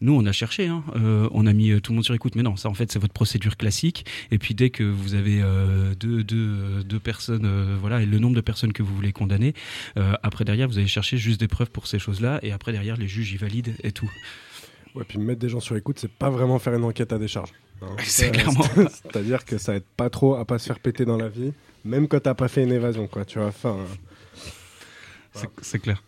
nous on a cherché, hein, on a mis tout le monde sur écoute, mais non ça en fait c'est votre procédure classique. Et puis dès que vous avez euh, deux, deux, deux personnes, euh, voilà, et le nombre de personnes que vous voulez condamner, euh, après derrière vous allez chercher juste des preuves pour ces choses-là, et après derrière les juges y valident et tout. Ouais, puis mettre des gens sur écoute, c'est pas vraiment faire une enquête à décharge. hein. C'est clairement. C'est-à-dire que ça aide pas trop à pas se faire péter dans la vie, même quand t'as pas fait une évasion, quoi. Tu vois, enfin. C'est- clair.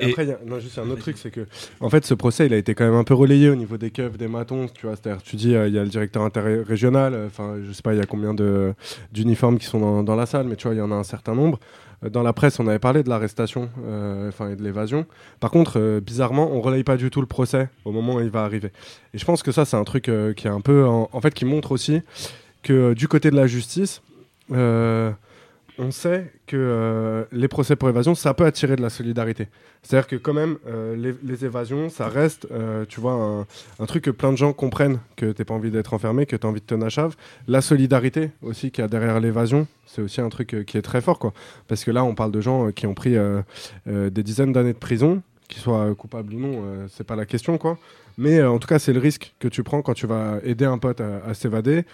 Et Et- après, il y a, non, juste un autre truc, c'est que, en fait, ce procès, il a été quand même un peu relayé au niveau des keufs, des matons, tu vois. C'est-à-dire, tu dis, euh, il y a le directeur interrégional, euh, enfin, je sais pas, il y a combien de d'uniformes qui sont dans, dans la salle, mais tu vois, il y en a un certain nombre. Euh, Dans la presse, on avait parlé de l'arrestation, euh, enfin, et de l'évasion. Par contre, euh, bizarrement, on relaye pas du tout le procès au moment où il va arriver. Et je pense que ça, c'est un truc euh, qui est un peu, en, en fait, qui montre aussi que euh, du côté de la justice. euh, on sait que euh, les procès pour évasion, ça peut attirer de la solidarité. C'est-à-dire que quand même, euh, les, évasions, ça reste, euh, tu vois, un, truc que plein de gens comprennent, que t'as pas envie d'être enfermé, que tu as envie de te nachave. La solidarité aussi qu'il y a derrière l'évasion, c'est aussi un truc qui est très fort, quoi. Parce que là, on parle de gens qui ont pris des dizaines d'années de prison, qu'ils soient coupables ou non, c'est pas la question, quoi. Mais en tout cas, c'est le risque que tu prends quand tu vas aider un pote à s'évader.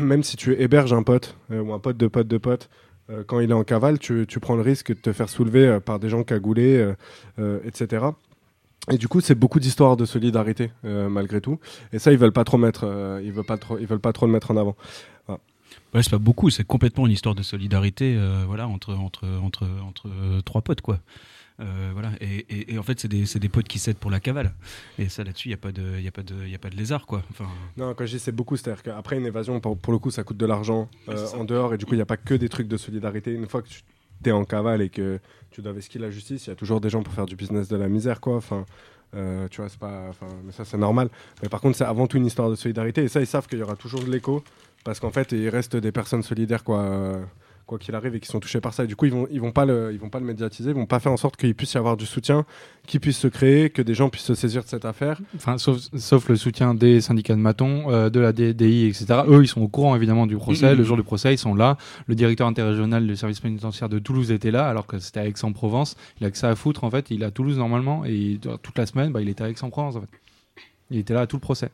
Même si tu héberges un pote euh, ou un pote de pote de pote, euh, quand il est en cavale, tu, prends le risque de te faire soulever euh, par des gens cagoulés, etc. Et du coup, c'est beaucoup d'histoires de solidarité malgré tout. Et ça, ils veulent pas trop mettre, ils veulent pas trop, ils veulent pas trop le mettre en avant. Ouais, c'est pas beaucoup, c'est complètement une histoire de solidarité, voilà, entre entre entre entre trois potes quoi. Euh, voilà, et, et, et en fait, c'est des, des potes qui s'aident pour la cavale. Et ça, là-dessus, il n'y a, pas de- y a, pas de- y a pas de lézard, quoi. Enfin, Non, quand je dis c'est beaucoup, c'est-à-dire qu'après une évasion, pour, pour le coup, ça coûte de l'argent euh, en dehors, et du coup, il n'y a pas que des trucs de solidarité. Une fois que tu es en cavale et que tu dois esquiver la justice, il y a toujours des gens pour faire du business de la misère, quoi. Enfin, euh, tu vois, c'est pas, enfin, mais ça, c'est normal. Mais par contre, c'est avant tout une histoire de solidarité, et ça, ils savent qu'il y aura toujours de l'écho, parce qu'en fait, il reste des personnes solidaires, quoi. Euh, quoi qu'il arrive et qui sont touchés par ça et du coup ils vont ils vont pas le ils vont pas le médiatiser ils vont pas faire en sorte qu'il puisse y avoir du soutien qui puisse se créer que des gens puissent se saisir de cette affaire Enfin, sauf, sauf le soutien des syndicats de matons, euh, de la DDI, etc. Eux, ils sont au courant évidemment du procès. Mhm. Le jour du procès, ils sont là. Le directeur interrégional du service pénitentiaire de Toulouse était là, alors que c'était à Aix-en-Provence. Il a que ça à foutre en fait. Il est à Toulouse normalement et il- toute la semaine, bah, il était à Aix-en-Provence en fait. Il était là à tout le procès.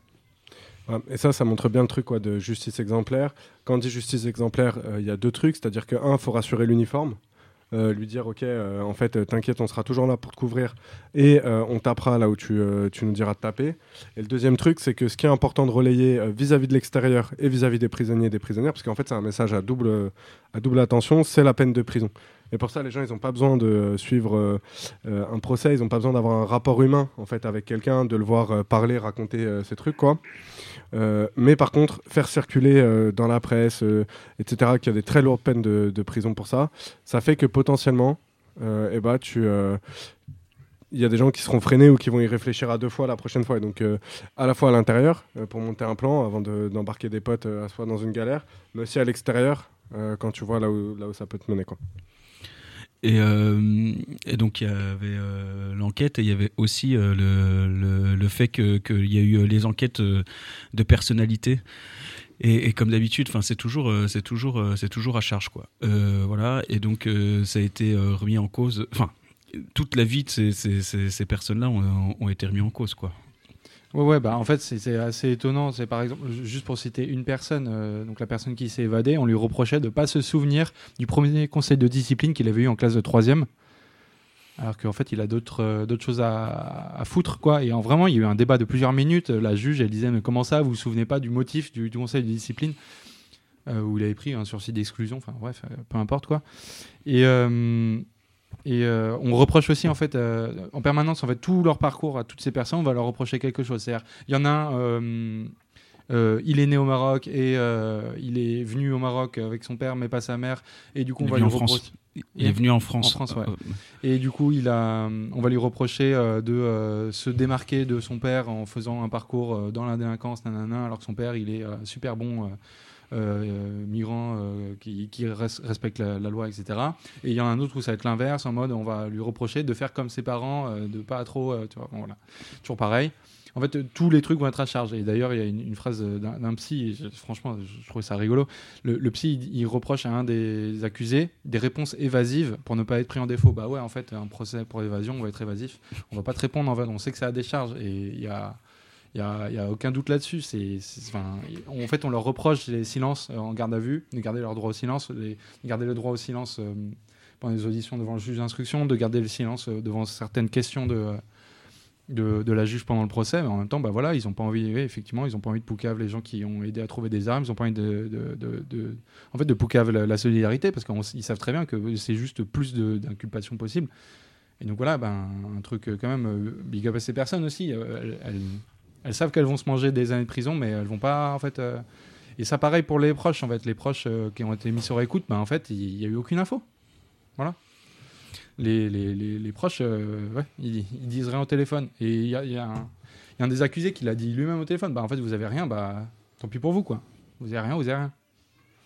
Et ça, ça montre bien le truc quoi, de justice exemplaire. Quand on dit justice exemplaire, euh, il y a deux trucs. C'est-à-dire que, un, il faut rassurer l'uniforme. euh, lui dire ok, euh, en fait, t'inquiète, on sera toujours là pour te couvrir et on tapera là où tu, tu nous diras de taper. Et le deuxième truc, c'est que ce qui est important de relayer vis-à-vis de l'extérieur et vis-à-vis des prisonniers et des prisonnières, parce qu'en fait, c'est un message à double, à double attention, c'est la peine de prison. Et pour ça, les gens, ils n'ont pas besoin de suivre euh, euh, un procès, ils n'ont pas besoin d'avoir un rapport humain en fait avec quelqu'un, de le voir euh, parler, raconter ces trucs, quoi. Mais par contre, faire circuler dans la presse, etc., qu'il y a des très lourdes peines de, prison pour ça, ça fait que potentiellement, eh ben, tu, il y a des gens qui seront freinés ou qui vont y réfléchir à deux fois la prochaine fois. Et donc, à la fois à l'intérieur, pour monter un plan avant de- d'embarquer des potes euh, à soi dans une galère, mais aussi à l'extérieur, quand tu vois là où, là où ça peut te mener. Quoi. Et, euh, et donc il y avait euh, l'enquête et il y avait aussi euh, le, le, le fait qu'il y a eu les enquêtes de personnalité. Et, comme d'habitude, c'est toujours, c'est toujours, c'est toujours à charge quoi. Voilà. Et donc ça a été remis en cause. Enfin, toute la vie de ces, ces, ces, ces personnes-là ont, ont été remis en cause quoi. Ouais, ouais, bah en fait, c'est assez étonnant. C'est par exemple, ju- juste pour citer une personne, euh, donc la personne qui s'est évadée, on lui reprochait de ne pas se souvenir du premier conseil de discipline qu'il avait eu en classe de troisième. Alors qu'en fait, il a d'autres euh, choses à, foutre, quoi. Et en, vraiment, il y a eu un débat de plusieurs minutes. La juge, elle disait, mais comment ça, vous vous souvenez pas du motif du, conseil de discipline? Euh, où il avait pris un sursis d'exclusion, enfin bref, peu importe, quoi. Et, et euh, on reproche aussi en fait euh, en permanence en fait tout leur parcours à toutes ces personnes, on va leur reprocher quelque chose. C'est-à-dire, il y en a un, euh, il est né au Maroc et euh, il est venu au Maroc avec son père mais pas sa mère et du coup on va lui reprocher. Il est venu en France. En France, ouais. Et du coup, il a, on va lui reprocher euh, de se démarquer de son père en faisant un parcours dans la délinquance, nanana, alors que son père, il est super bon migrant qui, qui res- respecte la, loi, etc. Et il y en a un autre où ça va être l'inverse, en mode on va lui reprocher de faire comme ses parents, euh, de pas trop, euh, tu vois, voilà. Toujours pareil. En fait, euh, tous les trucs vont être à charge. Et d'ailleurs, il y a une, phrase euh, d'un psy, franchement, je, trouvais ça rigolo. Le, le psy, il, il reproche à un des accusés des réponses évasives pour ne pas être pris en défaut. Bah ouais, en fait, un procès pour évasion, on va être évasif. On va pas te répondre, en fait. On sait que ça a des charges. Et il y a. Il n'y a, a aucun doute là-dessus. C'est, en fait, on leur reproche les silences euh, en garde à vue, de garder leur droit au silence, de garder le droit au silence euh, pendant les auditions devant le juge d'instruction, de garder le silence euh, devant certaines questions de, de, la juge pendant le procès. Mais en même temps, bah voilà, ils n'ont pas envie, effectivement, ils n'ont pas envie de poucave les gens qui ont aidé à trouver des armes. Ils n'ont pas envie de, de, en fait, de poucave la, solidarité parce qu'ils savent très bien que c'est juste plus d'inculpation possible. Et donc voilà, ben, un truc quand même, big up à ces personnes aussi. Elles savent qu'elles vont se manger des années de prison, mais elles vont pas, en fait. euh, Et ça, pareil pour les proches, en fait. Les proches euh, qui ont été mis sur écoute, ben, en fait, il n'y a eu aucune info. Voilà. Les, les, les, les proches, euh, ils, ils disent rien au téléphone. Et il y a, y a un, des accusés qui l'a dit lui-même au téléphone. Bah, en fait, vous avez rien, bah, tant pis pour vous, quoi. Vous avez rien, vous avez rien.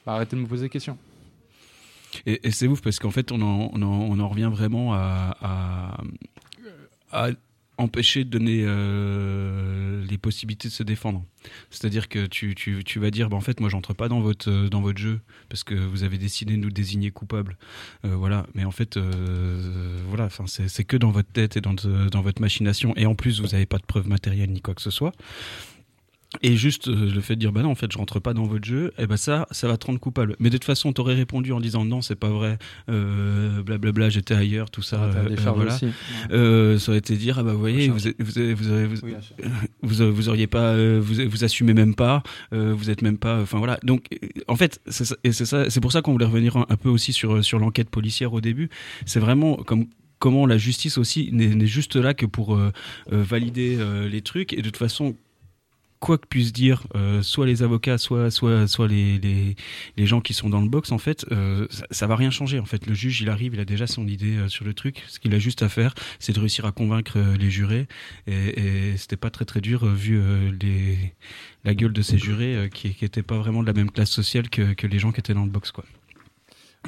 Bah, arrêtez de me poser des questions. Et, c'est ouf parce qu'en fait, on en, on, en, on en revient vraiment à, à empêcher de donner euh, les possibilités de se défendre. C'est-à-dire que tu, tu, tu vas dire, bah, en fait, moi, j'entre pas dans votre, euh, dans votre jeu parce que vous avez décidé de nous désigner coupables. Euh, voilà. Mais en fait, voilà, c'est que dans votre tête et dans, dans votre machination. Et en plus, vous n'avez pas de preuves matérielles ni quoi que ce soit. Et juste euh, le fait de dire bah non en fait je rentre pas dans votre jeu, et ben ça ça va te rendre coupable. Mais de toute façon t'aurais répondu en disant non c'est pas vrai, euh, blablabla j'étais ailleurs tout ça, T'as euh, euh, voilà. aussi. Euh, ça aurait été dire ah bah vous voyez vous, vous, avez- vous, avez- vous, Oui, vous, vous auriez pas euh, vous, vous assumez même pas euh, vous êtes même pas enfin voilà donc euh, en fait c'est ça- et c'est ça c'est pour ça qu'on voulait revenir un, un peu aussi sur sur l'enquête policière au début c'est vraiment comme comment la justice aussi n'est juste là que pour euh, euh, valider euh, les trucs et de toute façon quoi que puissent dire euh, soit les avocats soit soit soit les, les les gens qui sont dans le box en fait euh, ça, ça va rien changer. En fait le juge il arrive il a déjà son idée euh, sur le truc. Ce qu'il a juste à faire c'est de réussir à convaincre les jurés. Et, et c'était pas très très dur vu les la gueule de ces jurés qui qui étaient pas vraiment de la même classe sociale que, que les gens qui étaient dans le box quoi.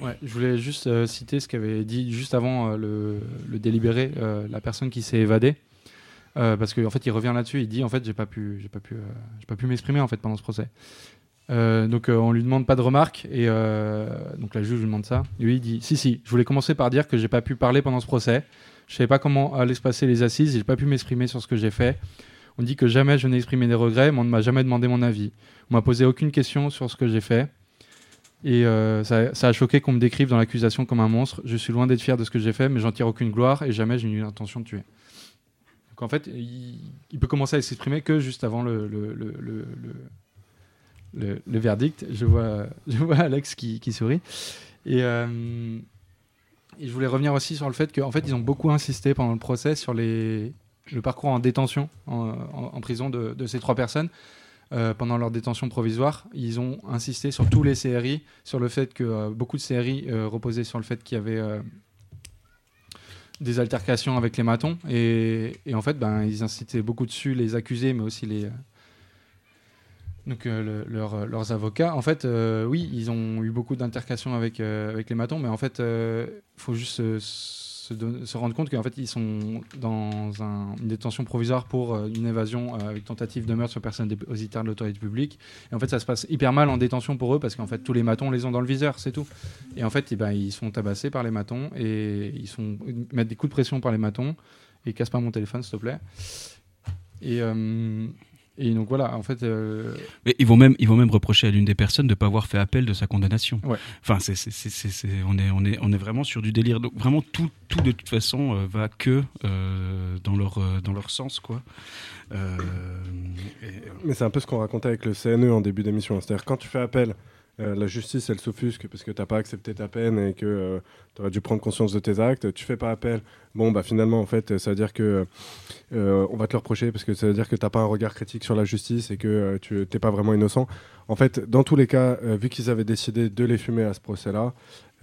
Ouais, je voulais juste citer ce qu'avait dit juste avant le, le délibéré, la personne qui s'est évadée. Euh, parce qu'en fait, il revient là-dessus, il dit en fait, j'ai pas pu, j'ai pas pu, euh, j'ai pas pu m'exprimer en fait pendant ce procès. Euh, donc on lui demande pas de remarques et donc la juge lui demande ça. Lui il dit si si, je voulais commencer par dire que j'ai pas pu parler pendant ce procès. Je savais pas comment allaient se passer les assises, et j'ai pas pu m'exprimer sur ce que j'ai fait. On dit que jamais je n'ai exprimé des regrets, mais on ne m'a jamais demandé mon avis. On m'a posé aucune question sur ce que j'ai fait. Et ça, ça a choqué qu'on me décrive dans l'accusation comme un monstre. Je suis loin d'être fier de ce que j'ai fait, mais j'en tire aucune gloire et jamais j'ai eu l'intention de tuer. Donc en fait, il, peut commencer à s'exprimer que juste avant le, verdict. Je vois, Alex qui, sourit. Et, euh, et je voulais revenir aussi sur le fait qu'en fait, ils ont beaucoup insisté pendant le procès sur le parcours en détention, en, prison de, ces trois personnes. Euh, pendant leur détention provisoire, ils ont insisté sur tous les CRI, sur le fait que euh, beaucoup de CRI reposaient sur le fait qu'il y avait des altercations avec les matons. Et, en fait, ben, ils incitaient beaucoup dessus les accusés, mais aussi les, euh, donc, euh, leur- leurs avocats. En fait, euh, oui, ils ont eu beaucoup d'intercations avec, euh, avec les matons, mais en fait, il faut juste euh, se, don- se rendre compte qu'en fait, ils sont dans un- une détention provisoire pour euh, une évasion euh, avec tentative de meurtre sur personne dépositaire de l'autorité publique. Et en fait, ça se passe hyper mal en détention pour eux parce qu'en fait, tous les matons les ont dans le viseur, c'est tout. Et en fait, eh ben, ils sont tabassés par les matons et ils, sont, mettent des coups de pression par les matons. Et casse pas mon téléphone, s'il te plaît. Et, euh, et donc voilà, en fait. euh, Mais ils vont même, ils vont même reprocher à l'une des personnes de ne pas avoir fait appel de sa condamnation. Ouais. Enfin, c'est, c'est, c'est, c'est- c'est- on, est, on, est, on est vraiment sur du délire. Donc, vraiment, tout, tout de toute façon euh, va que euh, dans, leur, euh, dans leur sens, quoi. Euh, et- Mais c'est un peu ce qu'on racontait avec le CNE en début d'émission. C'est-à-dire quand tu fais appel, euh, la justice elle s'offusque parce que t'as pas accepté ta peine et que tu aurais dû prendre conscience de tes actes. Tu fais pas appel. Bon bah finalement en fait ça veut dire que euh, on va te le reprocher parce que ça veut dire que t'as pas un regard critique sur la justice et que euh, tu t'es pas vraiment innocent. En fait dans tous les cas, euh, vu qu'ils avaient décidé de les fumer à ce procès-là,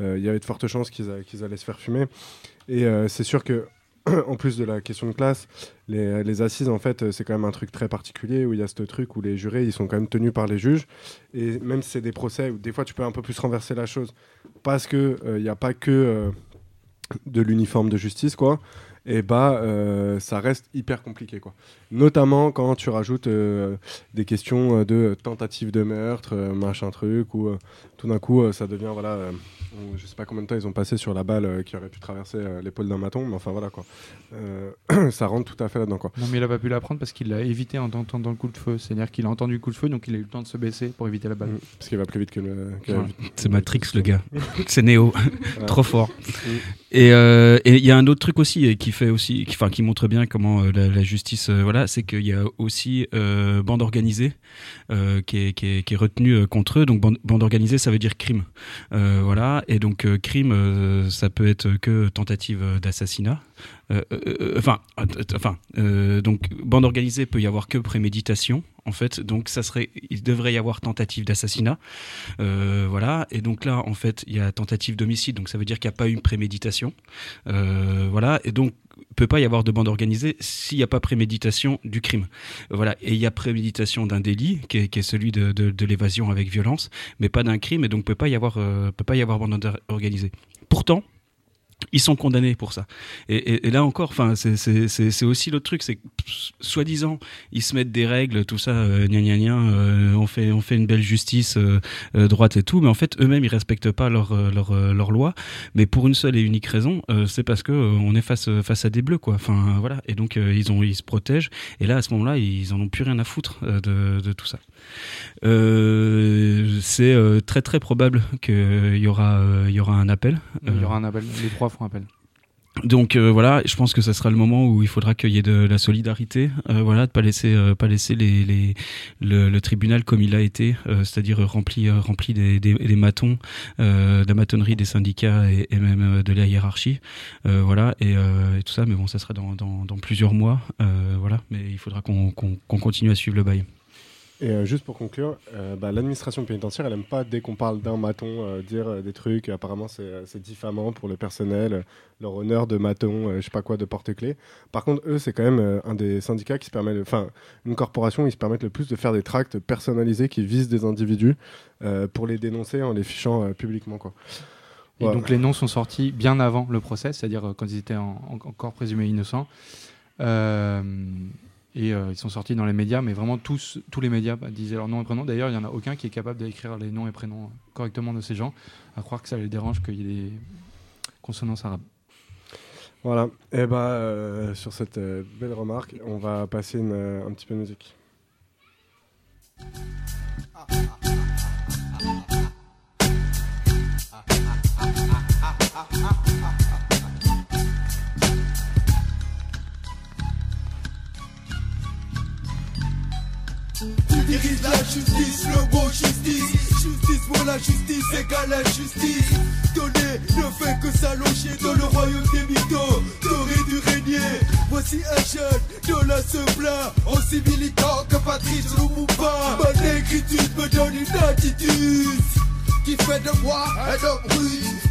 euh, il y avait de fortes chances qu'ils allaient se faire fumer. Et euh, c'est sûr que en plus de la question de classe, les, assises, en fait, euh, c'est quand même un truc très particulier où il y a ce truc où les jurés, ils sont quand même tenus par les juges. Et même si c'est des procès où des fois tu peux un peu plus renverser la chose, parce que euh, il n'y a pas que euh, de l'uniforme de justice, quoi. Et bah, euh, ça reste hyper compliqué, quoi. Notamment quand tu rajoutes euh, des questions euh, de tentative de meurtre, euh, machin truc, ou euh, tout d'un coup, euh, ça devient, voilà, euh, on- je sais pas combien de temps ils ont passé sur la balle euh, qui aurait pu traverser euh, l'épaule d'un maton, mais enfin voilà, quoi. Euh, ça rentre tout à fait là-dedans, quoi. Non, mais il a pas pu la prendre parce qu'il l'a évité en entendant le coup de feu. C'est-à-dire qu'il a entendu le coup de feu, donc il a eu le temps de se baisser pour éviter la balle. Mm. Parce qu'il va plus vite que le. que la Ouais. vit- c'est Matrix, le gars. C'est Neo. Trop fort. Euh, et il y a un autre truc aussi euh, qui fait aussi, enfin, qui montre bien comment euh, la, justice, voilà, c'est qu'il y a aussi bande organisée qui, est, qui, retenue contre eux. Donc bande, bande organisée, ça veut dire crime, voilà. Et donc crime, ça peut être que tentative d'assassinat. Enfin, enfin, donc bande organisée peut y avoir que préméditation. En fait, donc ça serait, il devrait y avoir tentative d'assassinat, Euh, voilà. Et donc là, en fait, il y a tentative d'homicide, donc ça veut dire qu'il n'y a pas eu une préméditation, Euh, voilà. Et donc peut pas y avoir de bande organisée s'il n'y a pas préméditation du crime, voilà. Et il y a préméditation d'un délit qui est, celui de l'évasion avec violence, mais pas d'un crime, et donc peut pas y avoir, euh, peut pas y avoir bande organisée. Pourtant, ils sont condamnés pour ça. Et, là encore, enfin, c'est- aussi l'autre truc, c'est que soi-disant, ils se mettent des règles, tout ça, euh, gna gna gna, euh, on fait on fait une belle justice euh, euh, droite et tout, mais en fait, eux-mêmes, ils respectent pas leur leur leur mais pour une seule et unique raison, c'est parce que on est face face à des bleus, quoi. Enfin, voilà. Et donc, ils ont ils se protègent. Et là, à ce moment-là, ils en ont plus rien à foutre de de tout ça. Euh, c'est euh, très très probable qu'il y aura euh, il y aura un appel. Il y Euh, aura un appel. Les trois font appel. donc euh, voilà, je pense que ça sera le moment où il faudra qu'il y ait de la solidarité, euh, voilà, de pas laisser euh, pas laisser les, les le, le tribunal comme il a été, euh, c'est-à-dire rempli euh, rempli des, des, des matons, euh, de la matonnerie des syndicats et, et même euh, de la hiérarchie, euh, voilà, et, euh, et tout ça. Mais bon, ça sera dans, dans, dans plusieurs mois, euh, voilà. Mais il faudra qu'on continue à suivre le bail. Et euh, juste pour conclure, euh, bah, l'administration pénitentiaire, elle aime pas dès qu'on parle d'un maton euh, dire des trucs. Apparemment, c'est diffamant pour le personnel, leur honneur de maton, je sais pas quoi, de porte-clés. Par contre, eux, c'est quand même un des syndicats qui se permet, enfin, une corporation, ils se permettent le plus de faire des tracts personnalisés qui visent des individus pour les dénoncer en les fichant publiquement, quoi. Et donc les noms sont sortis bien avant le procès, c'est-à-dire quand ils étaient en- en- encore présumés innocents. Euh, et euh, ils sont sortis dans les médias, mais vraiment tous, tous les médias bah, disaient leur nom et prénom. D'ailleurs, il n'y en a aucun qui est capable d'écrire les noms et prénoms correctement de ces gens, à croire que ça les dérange qu'il y ait des consonances arabes. Voilà. Et bah, euh, sur cette euh, belle remarque, on va passer une, euh, un petit peu de musique. La justice, le mot justice. Justice pour la justice égale injustice. Donner ne fait que s'allonger dans le royaume des mythos. T'aurais dû régner. Voici un jeune de la plaint. Aussi militant que Patrice Lumumba. Mon écriture me donne une attitude qui fait de moi un homme rude.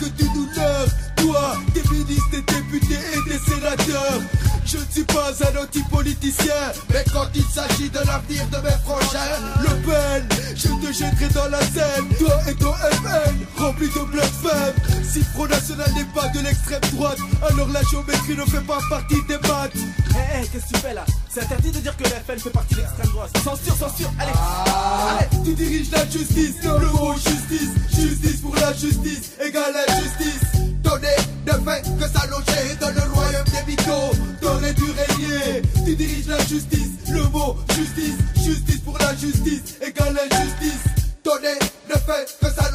Que tu nous leurres. Toi, des ministres, des députés et des sénateurs. Je ne suis pas un anti-politicien, mais quand il s'agit de l'avenir de mes frangins, Le Pen, je te jetterai dans la scène. Toi et ton FN, rempli de blasphème. Si Front National n'est pas de l'extrême droite, alors la géométrie ne fait pas partie des maths. Hé, hé, qu'est-ce que tu fais là? C'est interdit de dire que la FN fait partie de l'extrême droite. Censure, censure, allez. Allez, tu diriges la justice, le mot justice, justice pour la justice, égale injustice. Donner ne fait que s'allonger dans le royaume des mythos. T'aurais dû régner, tu diriges la justice, le mot justice, justice pour la justice, égale injustice. Donner ne fait que s'allonger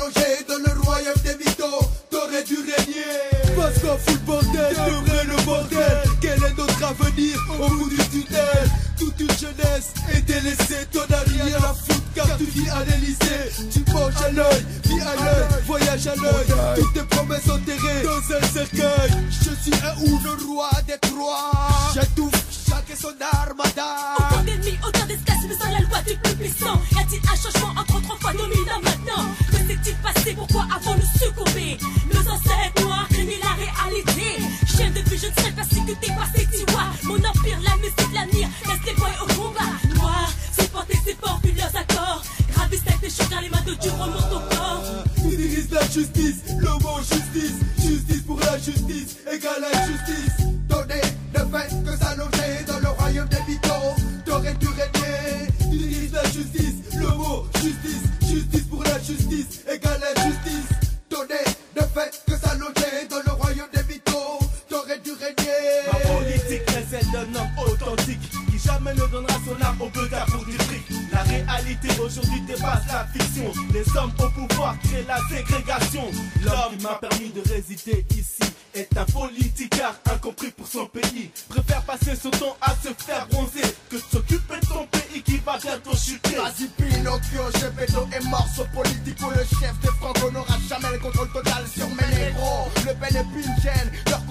vis à l'Elysée. Tu manges à l'œil, vis à l'œil, voyage à l'œil. Toutes tes promesses enterrées dans un cercueil. Je suis un ou le roi des trois. J'étouffe chaque son armada. Autant d'ennemis, autant d'esclaves, mais sans la loi du plus puissant. Y a-t-il un changement entre trois fois dominant maintenant? Que s'est-il passé? Pourquoi avons nous succombé? Nos ancêtres noirs craignaient la réalité. Chien de vue, je ne serais pas si que t'es passé, tu vois. Mon empire, la musique, l'avenir, laisse les boys justice, le mot justice, justice pour la justice, égale. Les hommes au pouvoir créent la ségrégation. L'homme qui m'a permis de résider ici est un politicard incompris pour son pays. Préfère passer son temps à se faire bronzer que s'occuper de ton pays qui va bientôt chuter. Vas-y Pinocchio, Gepetto est morceau politico Le chef des Franco n'aura jamais le contrôle total sur mes négros Le Pen et Pinchen, leur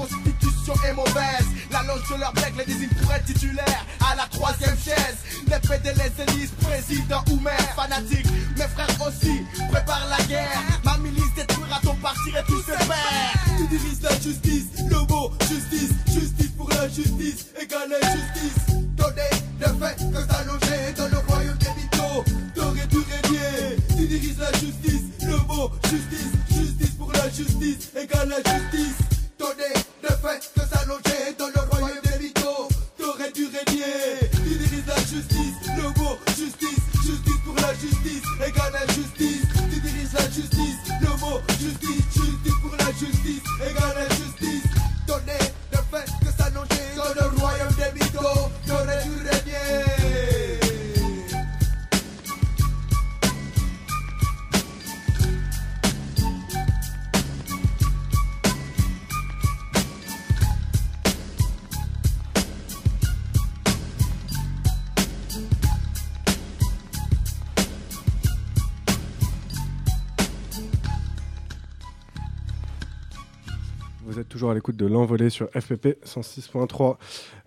est mauvaise. La loge de leur les désigne pour être titulaire. À la troisième chaise Les PD les président ou maire. Fanatique Mes frères aussi préparent la guerre. Ma milice détruira ton parti et tous ses pères. Tu diriges la justice, le mot justice. Justice pour la justice, égale injustice Donner ne fait que s'allonger dans le royaume des mythos. T'aurais Tu diriges la justice, le mot justice. Justice pour la justice, égale injustice Donner l'écoute de l'envolée sur FPP 106.3,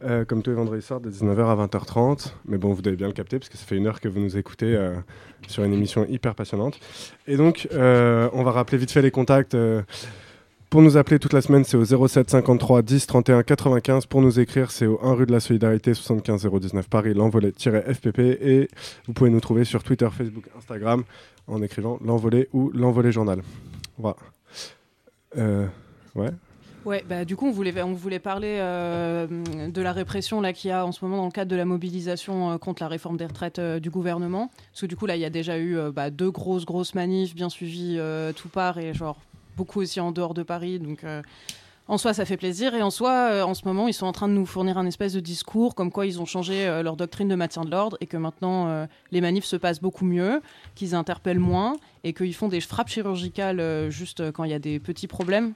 euh, comme tous les vendredis soirs de 19h à 20h30. Mais bon, vous devez bien le capter parce que ça fait une heure que vous nous écoutez euh, sur une émission hyper passionnante. Et donc, euh, on va rappeler vite fait les contacts. pour nous appeler toute la semaine, c'est au 07 53 10 31 95. Pour nous écrire, c'est au 1 rue de la Solidarité 75 019 Paris, l'envolée-FPP. Et vous pouvez nous trouver sur Twitter, Facebook, Instagram en écrivant l'envolée ou l'envolée journal. Voilà. Ouais. Ouais, bah, du coup, on voulait, on voulait parler euh, de la répression là qu'il y a en ce moment dans le cadre de la mobilisation euh, contre la réforme des retraites euh, du gouvernement. Parce que du coup, là, il y a déjà eu bah, deux grosses, grosses manifs bien suivies tout part et genre beaucoup aussi en dehors de Paris. Donc, en soi, ça fait plaisir. Et en soi, en ce moment, ils sont en train de nous fournir un espèce de discours comme quoi ils ont changé leur doctrine de maintien de l'ordre et que maintenant, les manifs se passent beaucoup mieux, qu'ils interpellent moins et qu'ils font des frappes chirurgicales juste quand il y a des petits problèmes.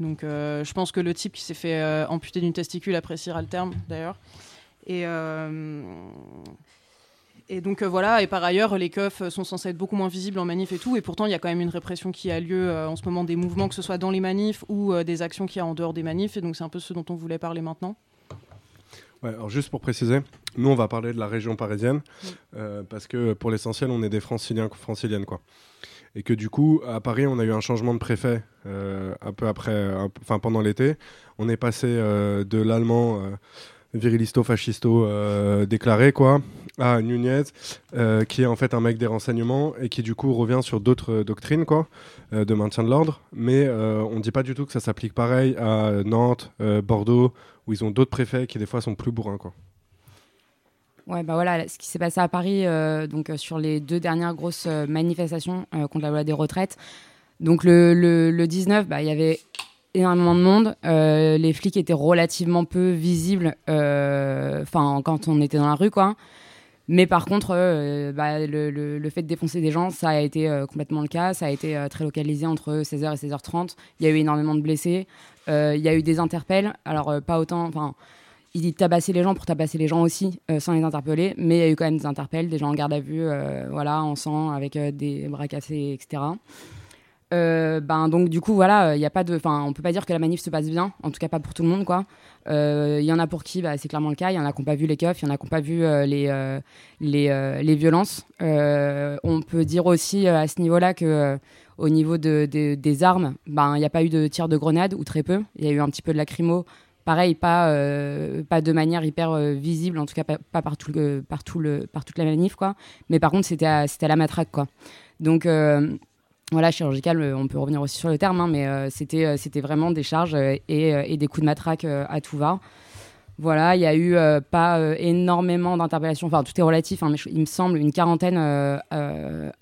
Donc, euh, je pense que le type qui s'est fait euh, amputer d'une testicule appréciera le terme, d'ailleurs. Et, euh, Et donc voilà, et par ailleurs, les keufs sont censés être beaucoup moins visibles en manif et tout, et pourtant il y a quand même une répression qui a lieu en ce moment des mouvements, que ce soit dans les manifs ou des actions qu'il y a en dehors des manifs, et donc c'est un peu ce dont on voulait parler maintenant. Ouais, alors juste pour préciser, nous on va parler de la région parisienne euh, parce que pour l'essentiel on est des franciliens, franciliennes quoi. Et que du coup à Paris on a eu un changement de préfet euh, un peu après, enfin pendant l'été. On est passé euh, de l'allemand euh, virilisto-fascisto euh, déclaré quoi à Nunez qui est en fait un mec des renseignements et qui du coup revient sur d'autres doctrines quoi de maintien de l'ordre. Mais on dit pas du tout que ça s'applique pareil à Nantes, Bordeaux où ils ont d'autres préfets qui des fois sont plus bourrins quoi. Ouais, bah voilà, ce qui s'est passé à Paris, euh, donc euh, sur les deux dernières grosses euh, manifestations contre la loi des retraites. Donc le, le, le 19, bah, il y avait énormément de monde. Les flics étaient relativement peu visibles, enfin quand on était dans la rue, quoi. Mais par contre, bah, le, le- fait de défoncer des gens, ça a été complètement le cas. Ça a été très localisé entre 16h et 16h30. Il y a eu énormément de blessés. Il y a eu des interpelles. Alors, pas autant. Il tabassaient les gens pour tabasser les gens aussi, euh, sans les interpeller. Mais il y a eu quand même des interpelles, des gens en garde à vue, euh, voilà, en sang, avec euh, des bras cassés, etc. Ben donc du coup voilà, il a pas de, enfin on peut pas dire que la manif se passe bien, en tout cas pas pour tout le monde quoi. Il y en a pour qui, bah, c'est clairement le cas. Il y en a qui n'ont pas vu les keufs, il y en a qui n'ont pas vu les les, les violences. On peut dire aussi à ce niveau-là que euh, au niveau de- des armes, ben il n'y a pas eu de tir de grenade ou très peu. Il y a eu un petit peu de lacrymo. Pareil, pas, euh, pas de manière hyper euh, visible, en tout cas pas, par, tout le, par, tout le, par toute la manif, quoi. Mais par contre, c'était à, la matraque, quoi. Donc, euh, voilà, chirurgical, on peut revenir aussi sur le terme, hein, mais c'était, c'était vraiment des charges et, et des coups de matraque à tout va. Voilà, il y a eu euh, pas euh, énormément d'interpellations, enfin tout est relatif, hein, mais il me semble une quarantaine euh,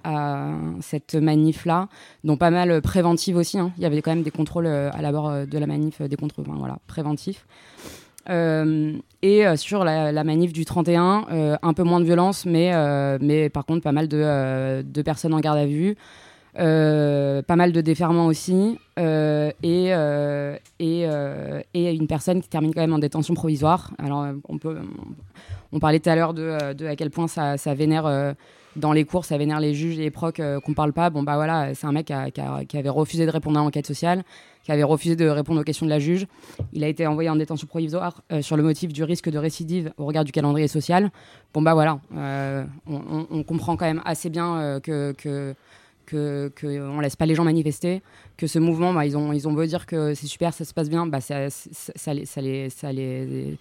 à cette manif-là, dont pas mal préventives aussi. hein. Il y avait quand même des contrôles à l'abord de la manif, des contrôles voilà, préventifs. Et sur la, manif du 31, euh, un peu moins de violence, mais, par contre pas mal de personnes en garde à vue. Euh, pas mal de déferments aussi euh, et, euh, et, et une personne qui termine quand même en détention provisoire. Alors on peut on, parlait tout à l'heure de, à quel point ça, ça vénère dans les cours, ça vénère les juges et les procs qu'on parle pas. Bon bah voilà, c'est un mec qui, avait refusé de répondre à l'enquête sociale, qui avait refusé de répondre aux questions de la juge. Il a été envoyé en détention provisoire sur le motif du risque de récidive au regard du calendrier social. Bon bah voilà, on, comprend quand même assez bien que que, que on laisse pas les gens manifester, que ce mouvement, bah, ils ont ils ont beau dire que c'est super, ça se passe bien, bah ça, ça, les ça les ça les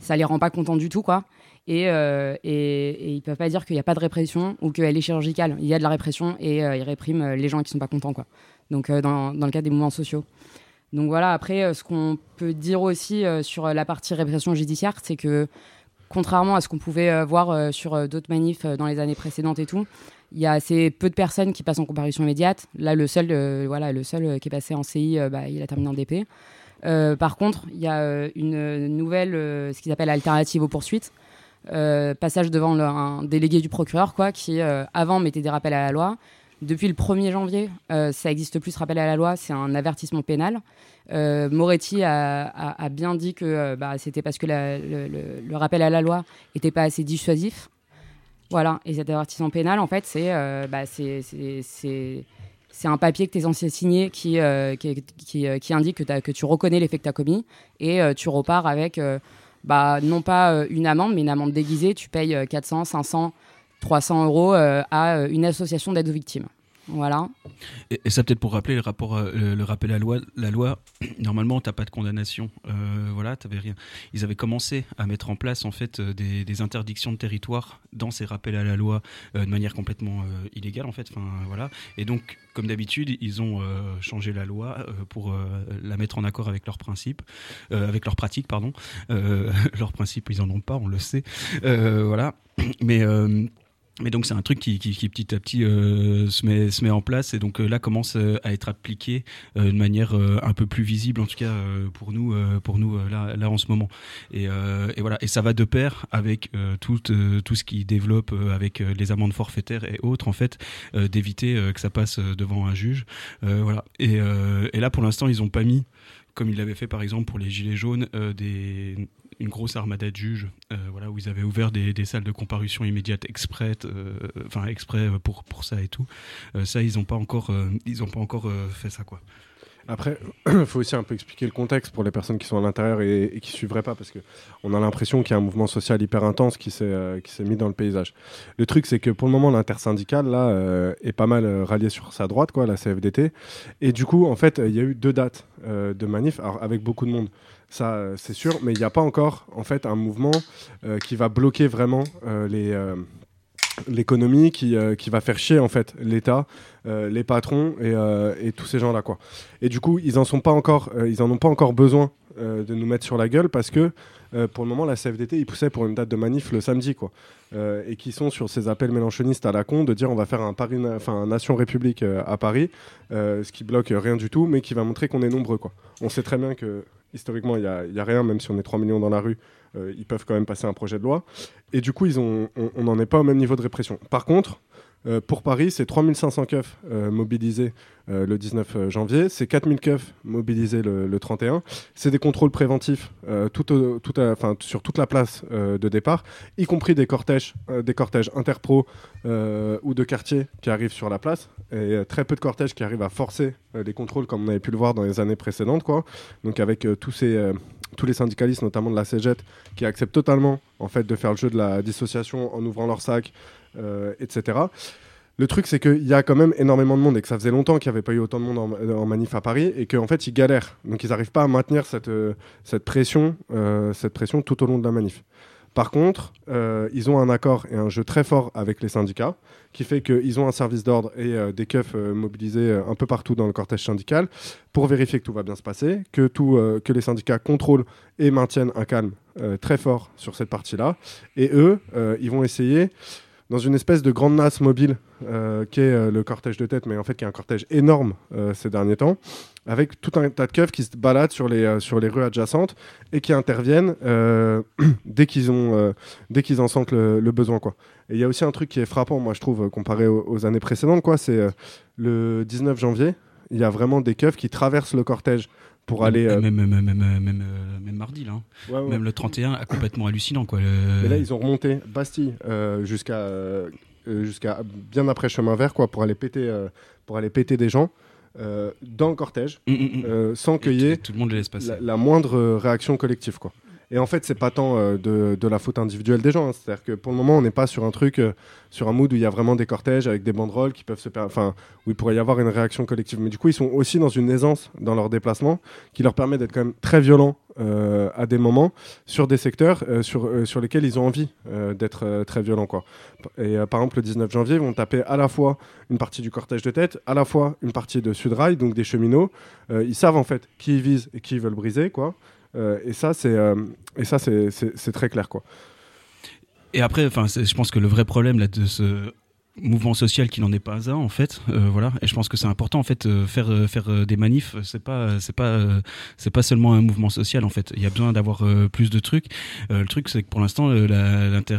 ça les rend pas contents du tout quoi. Et, euh, et, ils peuvent pas dire qu'il n'y a pas de répression ou qu'elle est chirurgicale. Il y a de la répression et euh, ils répriment euh, les gens qui sont pas contents quoi. Donc euh, dans, dans le cas des mouvements sociaux. Donc voilà, après, ce qu'on peut dire aussi sur la partie répression judiciaire, c'est que contrairement à ce qu'on pouvait voir sur d'autres manifs dans les années précédentes et tout, il y a assez peu de personnes qui passent en comparution immédiate. Là, le seul, euh, voilà, le seul euh, qui est passé en CI, euh, bah, il a terminé en DP. Par contre, il y a une nouvelle, ce qu'ils appellent alternative aux poursuites. Passage devant un délégué du procureur, quoi, qui avant mettait des rappels à la loi. Depuis le 1er janvier, ça existe plus ce rappel à la loi, c'est un avertissement pénal. Moretti a, bien dit que bah, c'était parce que le rappel à la loi n'était pas assez dissuasif. Voilà, et cet avertissement pénal, en fait, c'est euh, bah, c'est- un papier que tu es censé signer qui, euh, qui, euh, indique que, tu reconnais les faits que tu as commis et euh, tu repars avec, bah, non pas une amende, mais une amende déguisée. Tu payes euh, 400, 500, 300 euros à une association d'aide aux victimes. Voilà. Et, ça peut-être pour rappeler le rapport, euh, le, rappel à la loi. La loi, normalement, t'as pas de condamnation. Euh, voilà, t'avais rien. Ils avaient commencé à mettre en place en fait euh, des, interdictions de territoire dans ces rappels à la loi de manière complètement illégale en fait. Voilà. Et donc, comme d'habitude, ils ont changé la loi pour la mettre en accord avec leurs principes, avec leurs pratiques, pardon. Leurs principes, ils en ont pas, on le sait. Voilà. Mais mais donc c'est un truc qui, qui, qui petit à petit euh, se, met, se met en place et donc euh, là commence euh, à être appliqué euh, de manière un peu plus visible en tout cas pour nous pour nous là, là en ce moment. Et, et voilà. Et ça va de pair avec tout tout ce qui développe avec les amendes forfaitaires et autres en fait d'éviter que ça passe devant un juge. Voilà. Et, et là pour l'instant ils ont pas mis comme ils l'avaient fait par exemple pour les gilets jaunes, euh, des, une grosse armada de juges, euh, voilà, où ils avaient ouvert des, des salles de comparution immédiate exprès, euh, enfin exprès pour, pour ça et tout. Euh, ça, ils n'ont pas encore, euh, ils ont pas encore euh, fait ça, quoi. Après, il faut aussi un peu expliquer le contexte pour les personnes qui sont à l'intérieur et, qui suivraient pas, parce que on a l'impression qu'il y a un mouvement social hyper intense qui s'est euh, mis dans le paysage. Le truc, c'est que pour le moment, l'intersyndicale là euh, est pas mal euh, rallié sur sa droite, quoi, la CFDT, et du coup, en fait, il y a eu deux dates euh, de manif, avec beaucoup de monde. Ça, euh, c'est sûr, mais il n'y a pas encore, en fait, un mouvement euh, qui va bloquer vraiment euh, l'économie, qui, qui va faire chier en fait l'État, les patrons et, tous ces gens-là quoi. Et du coup, ils en sont pas encore, ils en ont pas encore besoin de nous mettre sur la gueule parce que pour le moment, la CFDT, ils poussaient pour une date de manif le samedi quoi, et qui sont sur ces appels mélanchonistes à la con de dire on va faire un Paris, enfin Nation République à Paris, ce qui bloque rien du tout, mais qui va montrer qu'on est nombreux quoi. On sait très bien que historiquement, il y a, il y a rien, même si on est 3 millions dans la rue, euh, ils peuvent quand même passer un projet de loi. Et du coup, ils ont, on n'en est pas au même niveau de répression. Par contre, euh, pour Paris, c'est 3500 keufs euh, mobilisés euh, le 19 janvier, c'est 4000 keufs mobilisés le, le 31. C'est des contrôles préventifs euh, sur toute la place euh, de départ, y compris des cortèges, euh, interpro euh, ou de quartier qui arrivent sur la place, et euh, très peu de cortèges qui arrivent à forcer euh, les contrôles comme on avait pu le voir dans les années précédentes. Quoi. Donc avec euh, tous ces... euh, les syndicalistes, notamment de la CGT, qui acceptent totalement en fait de faire le jeu de la dissociation en ouvrant leur sac, euh, etc. Le truc, c'est qu'il y a quand même énormément de monde et que ça faisait longtemps qu'il n'y avait pas eu autant de monde en, euh, en manif à Paris et qu'en fait, ils galèrent. Donc, ils n'arrivent pas à maintenir cette, euh, cette, pression, euh, cette pression tout au long de la manif. Par contre, euh, ils ont un accord et un jeu très fort avec les syndicats qui fait qu'ils ont un service d'ordre et euh, des keufs euh, mobilisés euh, un peu partout dans le cortège syndical pour vérifier que tout va bien se passer, que, tout, euh, que les syndicats contrôlent et maintiennent un calme euh, très fort sur cette partie-là. Et eux, euh, ils vont essayer dans une espèce de grande nasse mobile euh, qui est euh, le cortège de tête, mais en fait qui est un cortège énorme euh, ces derniers temps, avec tout un tas de keufs qui se baladent sur les, euh, sur les rues adjacentes et qui interviennent dès qu'ils ont dès qu'ils en sentent le, besoin quoi. Et il y a aussi un truc qui est frappant, moi je trouve, comparé aux, aux années précédentes, quoi, c'est le 19 janvier, il y a vraiment des keufs qui traversent le cortège pour aller. euh, Même, même, même, même, même, euh, même mardi, là. hein. Ouais, ouais. Même le 31, ah, complètement hallucinant, quoi. le- Mais là, ils ont remonté Bastille euh, jusqu'à euh, jusqu'à bien après chemin vert, quoi, pour aller péter, euh, pour aller péter des gens euh, dans le cortège, Mm, mm, mm. sans qu'il y ait Tout le monde les laisse passer. la, la moindre réaction collective, quoi. Et en fait, c'est pas tant euh, de, la faute individuelle des gens. hein. C'est-à-dire que pour le moment, on n'est pas sur un truc, euh, sur un mood où il y a vraiment des cortèges avec des banderoles qui peuvent se, enfin, où il pourrait y avoir une réaction collective. Mais du coup, ils sont aussi dans une aisance dans leur déplacement qui leur permet d'être quand même très violents euh, à des moments sur des secteurs sur, sur lesquels ils ont envie d'être très violents, quoi. Et par exemple, le 19 janvier, ils vont taper à la fois une partie du cortège de tête, à la fois une partie de Sudrail, donc des cheminots. Ils savent en fait qui ils visent et qui ils veulent briser, quoi. Euh, et ça, c'est euh, c'est- très clair, quoi. Et après, je pense que le vrai problème là de ce mouvement social qui n'en est pas un en fait euh, voilà. Et je pense que c'est important en fait euh, faire euh, faire des manifs c'est pas c'est pas c'est pas seulement un mouvement social en fait. Il y a besoin d'avoir plus de trucs. Le truc c'est que pour l'instant l'inter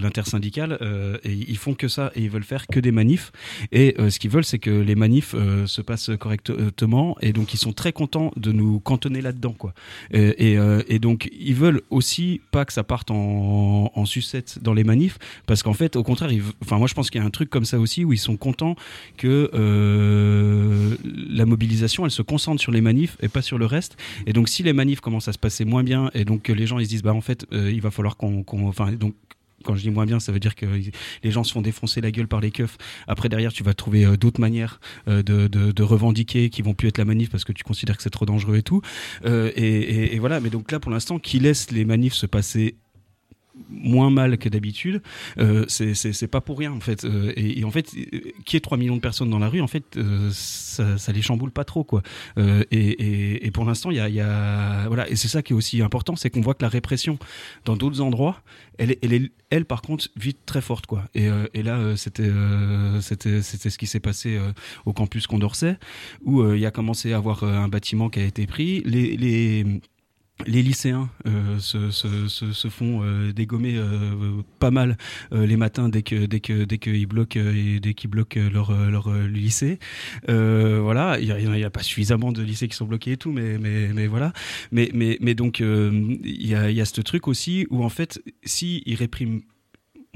l'intersyndicale ils font que ça et ils veulent faire que des manifs. Et ce qu'ils veulent c'est que les manifs se passent correctement et donc ils sont très contents de nous cantonner là-dedans quoi. Et, et, donc ils veulent aussi pas que ça parte en, sucette dans les manifs parce qu'en fait au contraire enfin moi je pense qu'il y a un truc comme ça aussi où ils sont contents que euh, la mobilisation elle se concentre sur les manifs et pas sur le reste et donc si les manifs commencent à se passer moins bien et donc que les gens ils se disent bah en fait euh, il va falloir qu'on enfin donc quand je dis moins bien, ça veut dire que les gens se font défoncer la gueule par les keufs. Après, derrière, tu vas trouver euh, d'autres manières de, revendiquer qui vont plus être la manif parce que tu considères que c'est trop dangereux et tout. Et voilà. Mais donc là, pour l'instant, qui laisse les manifs se passer moins mal que d'habitude, euh, c'est pas pour rien en fait. Euh, et, en fait, qui est 3 millions de personnes dans la rue, en fait, euh, ça, les chamboule pas trop quoi. Euh, et, et- pour l'instant, il y a, y a- voilà. Et c'est ça qui est aussi important, c'est qu'on voit que la répression dans d'autres endroits, elle, elle, par contre vite très forte quoi. Et, là, c'était c'était c'était ce qui s'est passé au campus Condorcet où il y a commencé à avoir un bâtiment qui a été pris. Les, les les lycéens euh, se, se, se, font euh, dégommer euh, pas mal les matins dès que dès que dès qu'ils bloquent dès qu'ils bloquent leur leur lycée. Voilà, il y y a pas suffisamment de lycées qui sont bloqués et tout, mais mais mais voilà. Mais mais mais donc il y a il y a ce truc aussi où en fait si ils répriment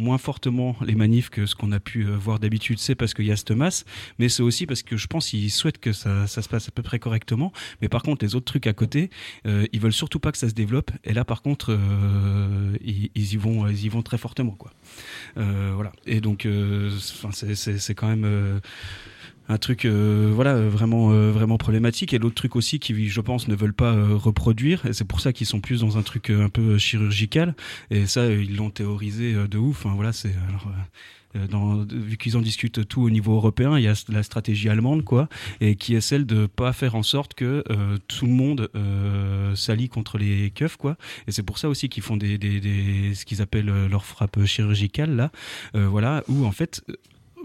moins fortement les manifs que ce qu'on a pu euh, voir d'habitude, c'est parce qu'il y a cette masse, mais c'est aussi parce que je pense qu'ils souhaitent que ça, se passe à peu près correctement. Mais par contre, les autres trucs à côté, euh, ils veulent surtout pas que ça se développe. Et là, par contre, euh, ils, y vont, ils y vont très fortement, quoi. Euh, voilà. Et donc, c'est quand même. Un truc euh, voilà vraiment euh, vraiment problématique. Et l'autre truc aussi qui je pense ne veulent pas euh, reproduire et c'est pour ça qu'ils sont plus dans un truc un peu chirurgical. Et ça ils l'ont théorisé de ouf enfin voilà c'est vu qu'ils en discutent tout au niveau européen, il y a la stratégie allemande, quoi, et qui est celle de pas faire en sorte que tout le monde s'allie contre les keufs, quoi. Et c'est pour ça aussi qu'ils font des, ce qu'ils appellent leur frappe chirurgicale, là, voilà, où en fait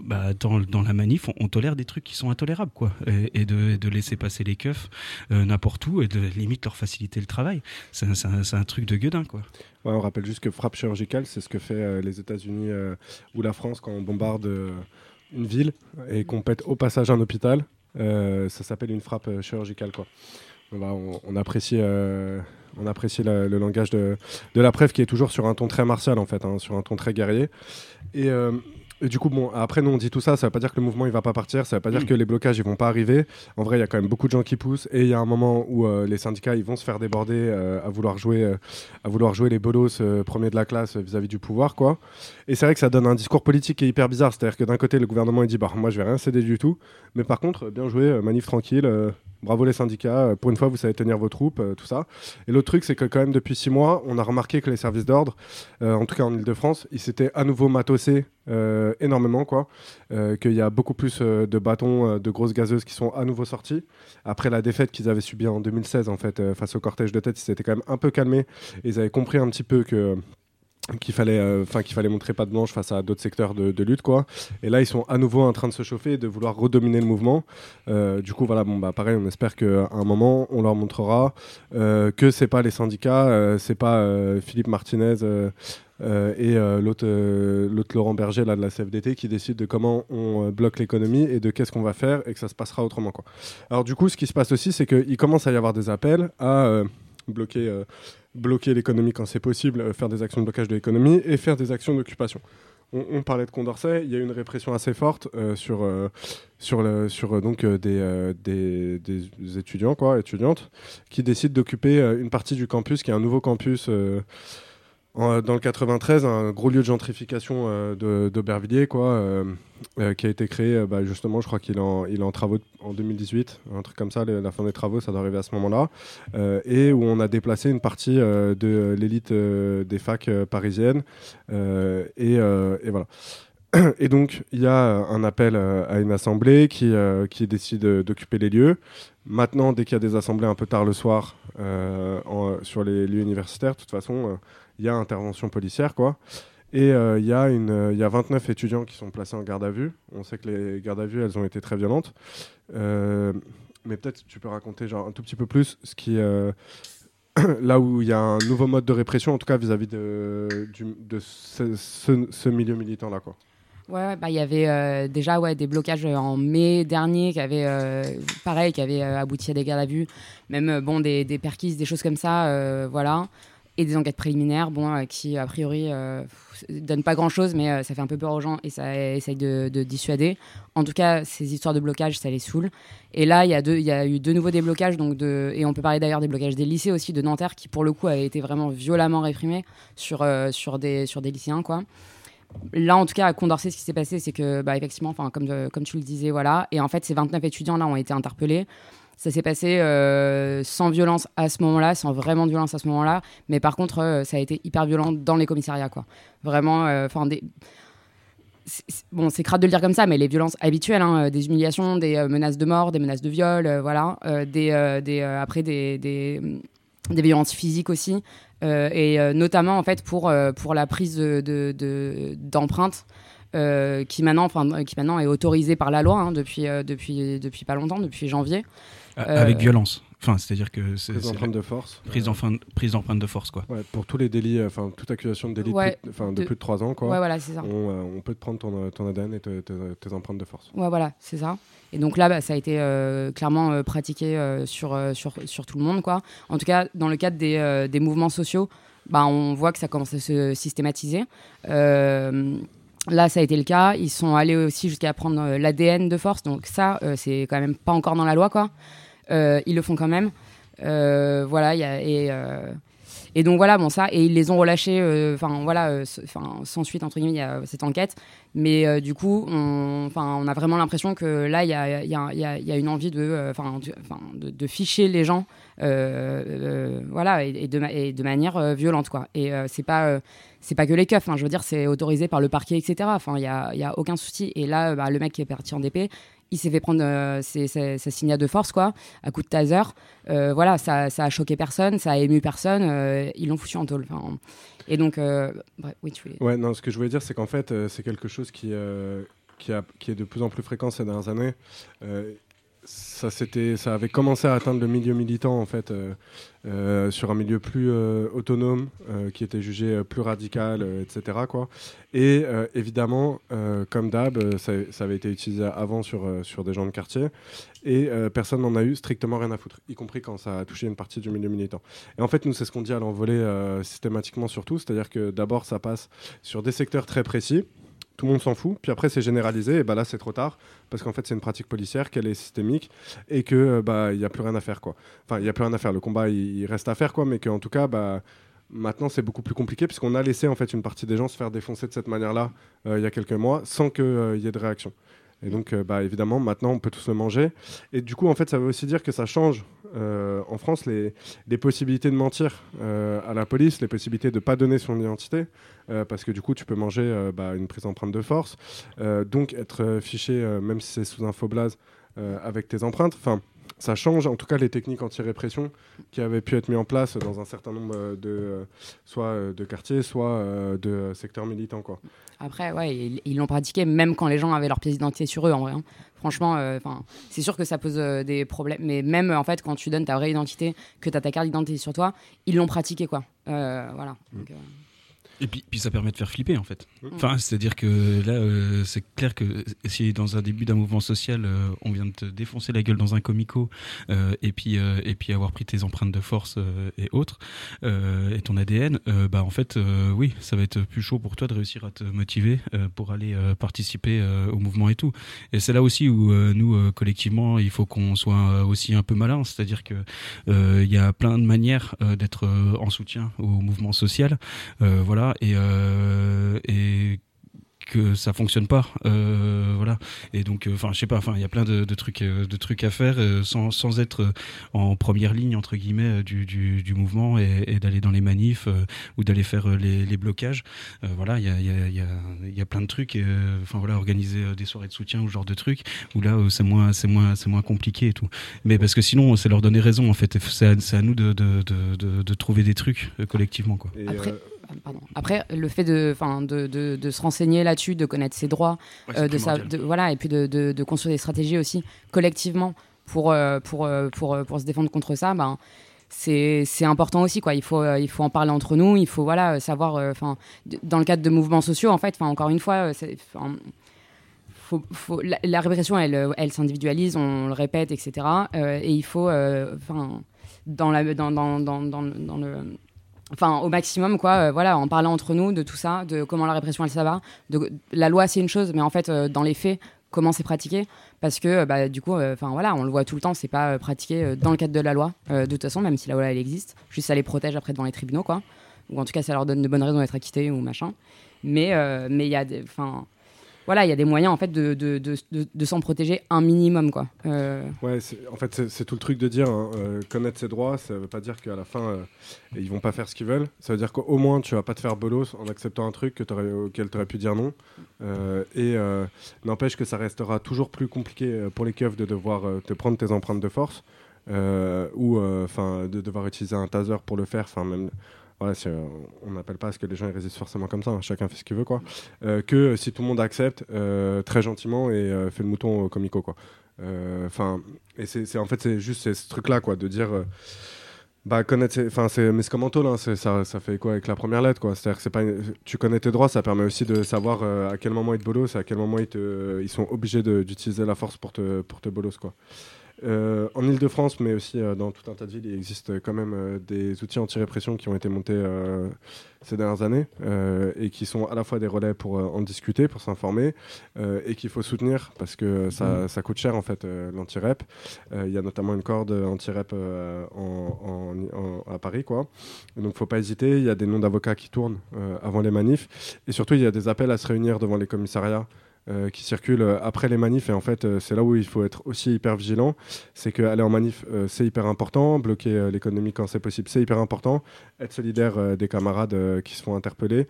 bah, dans, la manif, on, tolère des trucs qui sont intolérables, quoi. Et, de, laisser passer les keufs euh, n'importe où et de limite leur faciliter le travail. C'est un, truc de gueudin, quoi. On rappelle juste que frappe chirurgicale, c'est ce que fait euh, les États-Unis euh, ou la France quand on bombarde une ville et qu'on pète au passage un hôpital. Ça s'appelle une frappe chirurgicale, quoi. Va- on- apprécie, le langage de, la preuve qui est toujours sur un ton très martial, en fait, hein, sur un ton très guerrier. Et, et du coup, bon, après, nous, on dit tout ça, ça veut pas dire que le mouvement, il va pas partir, ça veut pas dire que les blocages, ils vont pas arriver. En vrai, il y a quand même beaucoup de gens qui poussent, et il y a un moment où euh, les syndicats, ils vont se faire déborder euh, à vouloir jouer, euh, à vouloir jouer les bolos premiers de la classe vis-à-vis du pouvoir, quoi. Et c'est vrai que ça donne un discours politique qui est hyper bizarre, c'est-à-dire que d'un côté, le gouvernement, il dit, bah, moi, je vais rien céder du tout, mais par contre, bien joué, manif tranquille, bravo les syndicats, euh, pour une fois, vous savez tenir vos troupes, euh, tout ça. Et l'autre truc, c'est que quand même, depuis six mois, on a remarqué que les services d'ordre, euh, en tout cas en Ile-de-France, ils s'étaient à nouveau matossés énormément, quoi. Qu'il y a beaucoup plus de bâtons, de grosses gazeuses qui sont à nouveau sortis. Après la défaite qu'ils avaient subie en 2016, en fait, face au cortège de tête, ils s'étaient quand même un peu calmés. Et ils avaient compris un petit peu que qu'il fallait, euh, qu'il fallait montrer pas de blanche face à d'autres secteurs de, lutte, quoi. Et là, ils sont à nouveau en train de se chauffer et de vouloir redominer le mouvement. Euh, du coup, voilà, bon, bah, pareil, on espère qu'à un moment, on leur montrera euh, que c'est pas les syndicats, euh, c'est pas Philippe Martinez. et l'autre Laurent Berger là, de la CFDT qui décide de comment on bloque l'économie et de qu'est-ce qu'on va faire et que ça se passera autrement. Quoi. Alors du coup, ce qui se passe aussi, c'est qu'il commence à y avoir des appels à bloquer, bloquer l'économie quand c'est possible, euh, faire des actions de blocage de l'économie et faire des actions d'occupation. On, parlait de Condorcet, il y a eu une répression assez forte euh, sur, euh, sur, sur donc, des, des, des étudiants, quoi, étudiantes, qui décident d'occuper une partie du campus, qui est un nouveau campus en- dans le 93, un gros lieu de gentrification euh, d'Aubervilliers, quoi, euh, euh, qui a été créé, euh, bah, justement, je crois qu'il est, en- est en travaux en 2018, un truc comme ça, la fin des travaux, ça doit arriver à ce moment-là, euh, et où on a déplacé une partie euh, de l'élite euh, des facs euh, parisiennes, euh, euh, et voilà. Et donc, il y a euh, un appel euh, à une assemblée qui, euh, qui décide euh, d'occuper les lieux. Maintenant, dès qu'il y a des assemblées un peu tard le soir euh, sur les lieux universitaires, de toute façon, euh, il y a intervention policière, quoi. Et euh, il y, a une, euh, y a 29 étudiants qui sont placés en garde à vue. On sait que les gardes à vue, elles ont été très violentes. Euh, mais peut-être tu peux raconter genre, un tout petit peu plus ce qui... euh, là où il y a un nouveau mode de répression, en tout cas vis-à-vis de, ce, ce- milieu militant-là. Ouais, bah il y avait euh, déjà ouais des blocages euh, en mai dernier qui avaient euh, pareil qui avaient abouti à des gardes à vue, même bon des, des des choses comme ça, voilà, et des enquêtes préliminaires, bon qui a priori donnent pas grand chose, mais ça fait un peu peur aux gens et ça essaye de, de dissuader. En tout cas, ces histoires de blocage, ça les saoule. Et là, il y y a eu de nouveaux déblocages, donc de, et on peut parler d'ailleurs des blocages des lycées aussi de Nanterre qui pour le coup avaient été vraiment violemment réprimés sur sur des sur des lycéens quoi. Là, en tout cas, à Condorcet, ce qui s'est passé, c'est que, bah, effectivement, comme, euh, comme tu le disais, voilà. Et en fait, ces 29 étudiants-là ont été interpellés. Ça s'est passé euh, sans violence à ce moment-là, sans vraiment de violence à ce moment-là. Mais par contre, euh, ça a été hyper violent dans les commissariats, quoi. Vraiment, enfin, Bon, c'est crade de le dire comme ça, mais les violences habituelles, hein, des humiliations, des menaces de mort, des menaces de viol, voilà, des, des, après des, des, des violences physiques aussi, et euh, notamment en fait pour, euh, pour la prise de, de- de- d'empreintes. euh, qui maintenant, enfin, qui maintenant est autorisée par la loi hein, depuis, euh, depuis, depuis pas longtemps, depuis janvier. Euh, Avec violence. Enfin, c'est-à-dire que c'est Prise d'empreinte de force. Prise d'empreinte prise d'empreinte de force, quoi. Ouais, pour tous les délits, euh, enfin toute accusation de délit de Ouais, plus de, enfin, de de- plus de 3 ans, quoi. Ouais, voilà, ça. On, euh, on peut te prendre ton, euh, ton ADN et te- te- tes empreintes de force. Ouais, voilà, c'est ça. Et donc là, bah, ça a été euh, clairement euh, pratiqué euh, sur, sur, sur tout le monde. Quoi. En tout cas, dans le cadre des, des mouvements sociaux, bah, on voit que ça commence à se systématiser. Là, ça a été le cas. Ils sont allés aussi jusqu'à prendre l'ADN de force. Donc ça, c'est quand même pas encore dans la loi. Quoi. Ils le font quand même. Voilà, et, donc voilà, bon ça, et ils les ont relâchés, voilà, sans suite entre guillemets, il cette enquête, mais euh, du coup, on, on a vraiment l'impression que là, il y a, une envie de, euh, de, de ficher les gens, euh, voilà, et, de, manière violente, quoi. Et c'est pas, c'est pas que les keufs, hein, je veux dire, c'est autorisé par le parquet, etc. Il y a, y a aucun souci. Et là, bah, le mec qui est parti en DP. Il s'est fait prendre euh, ses, ses, de force, quoi, à coup de taser. Voilà, ça, ça a choqué personne, ça a ému personne. ils l'ont foutu en tôle. Enfin, et donc, euh, bref, oui, tu voulais. Ouais, non, ce que je voulais dire, c'est qu'en fait, euh, c'est quelque chose qui, euh, qui, est de plus en plus fréquent ces dernières années. Ça, ça avait commencé à atteindre le milieu militant, en fait, euh, euh, sur un milieu plus euh, autonome, qui était jugé plus radical, etc. Et évidemment, comme d'hab, ça, avait été utilisé avant sur, sur des gens de quartier, et personne n'en a eu strictement rien à foutre, y compris quand ça a touché une partie du milieu militant. Et en fait, nous, c'est ce qu'on dit à l'envolée systématiquement surtout, c'est-à-dire que d'abord, ça passe sur des secteurs très précis, tout le monde s'en fout, puis après, c'est généralisé, et bah là, c'est trop tard, parce qu'en fait, c'est une pratique policière, qu'elle est systémique, et que euh, bah il n'y a plus rien à faire. Enfin, il n'y a plus rien à faire, le combat, il, reste à faire, quoi, mais qu'en tout cas, bah Maintenant, c'est beaucoup plus compliqué puisqu'on a laissé en fait une partie des gens se faire défoncer de cette manière-là euh, il y a quelques mois sans qu'il y ait de réaction. Et donc, euh, bah, évidemment, maintenant, on peut tous le manger. Et du coup, en fait, ça veut aussi dire que ça change euh, en France les, possibilités de mentir euh, à la police, les possibilités de ne pas donner son identité, parce que du coup, tu peux manger bah, une prise d'empreinte de force, donc être fiché, même si c'est sous un faux blaze, avec tes empreintes. Enfin, ça change en tout cas les techniques anti-répression qui avaient pu être mises en place dans un certain nombre euh, de, euh, soit euh, de quartiers, soit de secteurs militants. Quoi. Après, ouais, ils l'ont pratiqué même quand les gens avaient leur pièce d'identité sur eux, en vrai. hein. Franchement, euh, c'est sûr que ça pose euh, des problèmes. Mais même, en fait, quand tu donnes ta vraie identité, que tu as ta carte d'identité sur toi, ils l'ont pratiqué, quoi. Euh, voilà. Donc, euh, Et puis, puis ça permet de faire flipper en fait. Enfin, c'est-à-dire que là, euh, c'est clair que si dans un début d'un mouvement social, euh, on vient de te défoncer la gueule dans un comico, euh, et puis euh, et puis avoir pris tes empreintes de force euh, et autres, euh, et ton ADN, euh, bah en fait, euh, oui, ça va être plus chaud pour toi de réussir à te motiver euh, pour aller euh, participer euh, au mouvement et tout. Et c'est là aussi où euh, nous euh, collectivement, il faut qu'on soit aussi un peu malin, c'est-à-dire que euh, il y a plein de manières euh, d'être euh, en soutien au mouvement social, euh, et euh, et que ça fonctionne pas euh, voilà. Et donc enfin je sais pas enfin il y a plein de, de trucs euh, de trucs à faire euh, sans, sans être euh, en première ligne entre guillemets euh, du, du, du mouvement et, et d'aller dans les manifs euh, ou d'aller faire euh, les, les blocages. Euh, voilà il y a, il y, a, il y, a, y a plein de trucs euh, enfin voilà organiser euh, des soirées de soutien ou ce genre de trucs où là euh, c'est moins c'est moins c'est moins compliqué et tout. Mais parce que sinon c'est leur donner raison en fait c'est à, c'est à nous de, de, de, de, de trouver des trucs euh, collectivement quoi. Et, Après, euh, pardon. Après, le fait de, de, de, de se renseigner là-dessus, de connaître ses droits, Ouais, euh, de, sa- voilà, et puis de, construire des stratégies aussi collectivement pour, euh, pour, euh, pour, pour se défendre contre ça, ben, c'est important aussi. Quoi. Il, faut, euh, il faut en parler entre nous, il faut voilà, savoir, euh, dans le cadre de mouvements sociaux, en fait, encore une fois, faut, faut, la, la répression, elle, elle s'individualise, on le répète, etc. euh, et il faut, euh, 'fin, dans, la, dans, dans, dans, dans le enfin au maximum quoi euh, voilà en parlant entre nous de tout ça de comment la répression elle ça va. La loi c'est une chose mais en fait euh, dans les faits comment c'est pratiqué? Parce que euh, bah, du coup enfin voilà on le voit tout le temps c'est pas pratiqué dans le cadre de la loi. De toute façon même si la loi elle existe juste ça les protège après devant les tribunaux quoi. Ou en tout cas ça leur donne de bonnes raisons d'être acquittés ou machin. Mais mais il y a enfin voilà il y a des moyens en fait de, de, de, de- s'en protéger un minimum quoi Euh, Ouais, en fait, c'est tout le truc de dire hein, euh, connaître ses droits, ça veut pas dire qu'à la fin, euh, ils vont pas faire ce qu'ils veulent. Ça veut dire qu'au moins, tu vas pas te faire bolos en acceptant un truc que t'aurais- auquel tu aurais pu dire non. Euh, et n'empêche que ça restera toujours plus compliqué pour les keufs de devoir te prendre tes empreintes de force ou enfin de devoir utiliser un taser pour le faire. Enfin, même. Euh, on n'appelle pas à ce que les gens résistent forcément comme ça, hein, chacun fait ce qu'il veut quoi. Euh, que euh, si tout le monde accepte très gentiment et fait le mouton comico quoi. Enfin, et c'est en fait c'est juste ce truc-là quoi, de dire. bah, connaître, enfin, c'est, mais c'est comme hein, ça, fait quoi avec la première lettre, quoi? C'est-à-dire que c'est pas, tu connais tes droits, ça permet aussi de savoir à quel moment ils te bolos, à quel moment ils, ils sont obligés d'utiliser la force pour te, pour te bolos, quoi. Euh, en Ile-de-France, mais aussi euh, dans tout un tas de villes, il existe quand même euh, des outils anti-répression qui ont été montés euh, ces dernières années euh, et qui sont à la fois des relais pour euh, en discuter, pour s'informer euh, et qu'il faut soutenir parce que ça, ça coûte cher en fait euh, l'anti-rep. Euh, Il y a notamment une corde anti-rep euh, à Paris quoi. Et donc faut pas hésiter. Il y a des noms d'avocats qui tournent euh, avant les manifs et surtout il y a des appels à se réunir devant les commissariats euh, qui circulent euh, après les manifs. Et en fait, euh, c'est là où il faut être aussi hyper vigilant. C'est qu'aller en manif, c'est hyper important. Bloquer l'économie quand c'est possible, c'est hyper important. Être solidaire des camarades qui se font interpeller,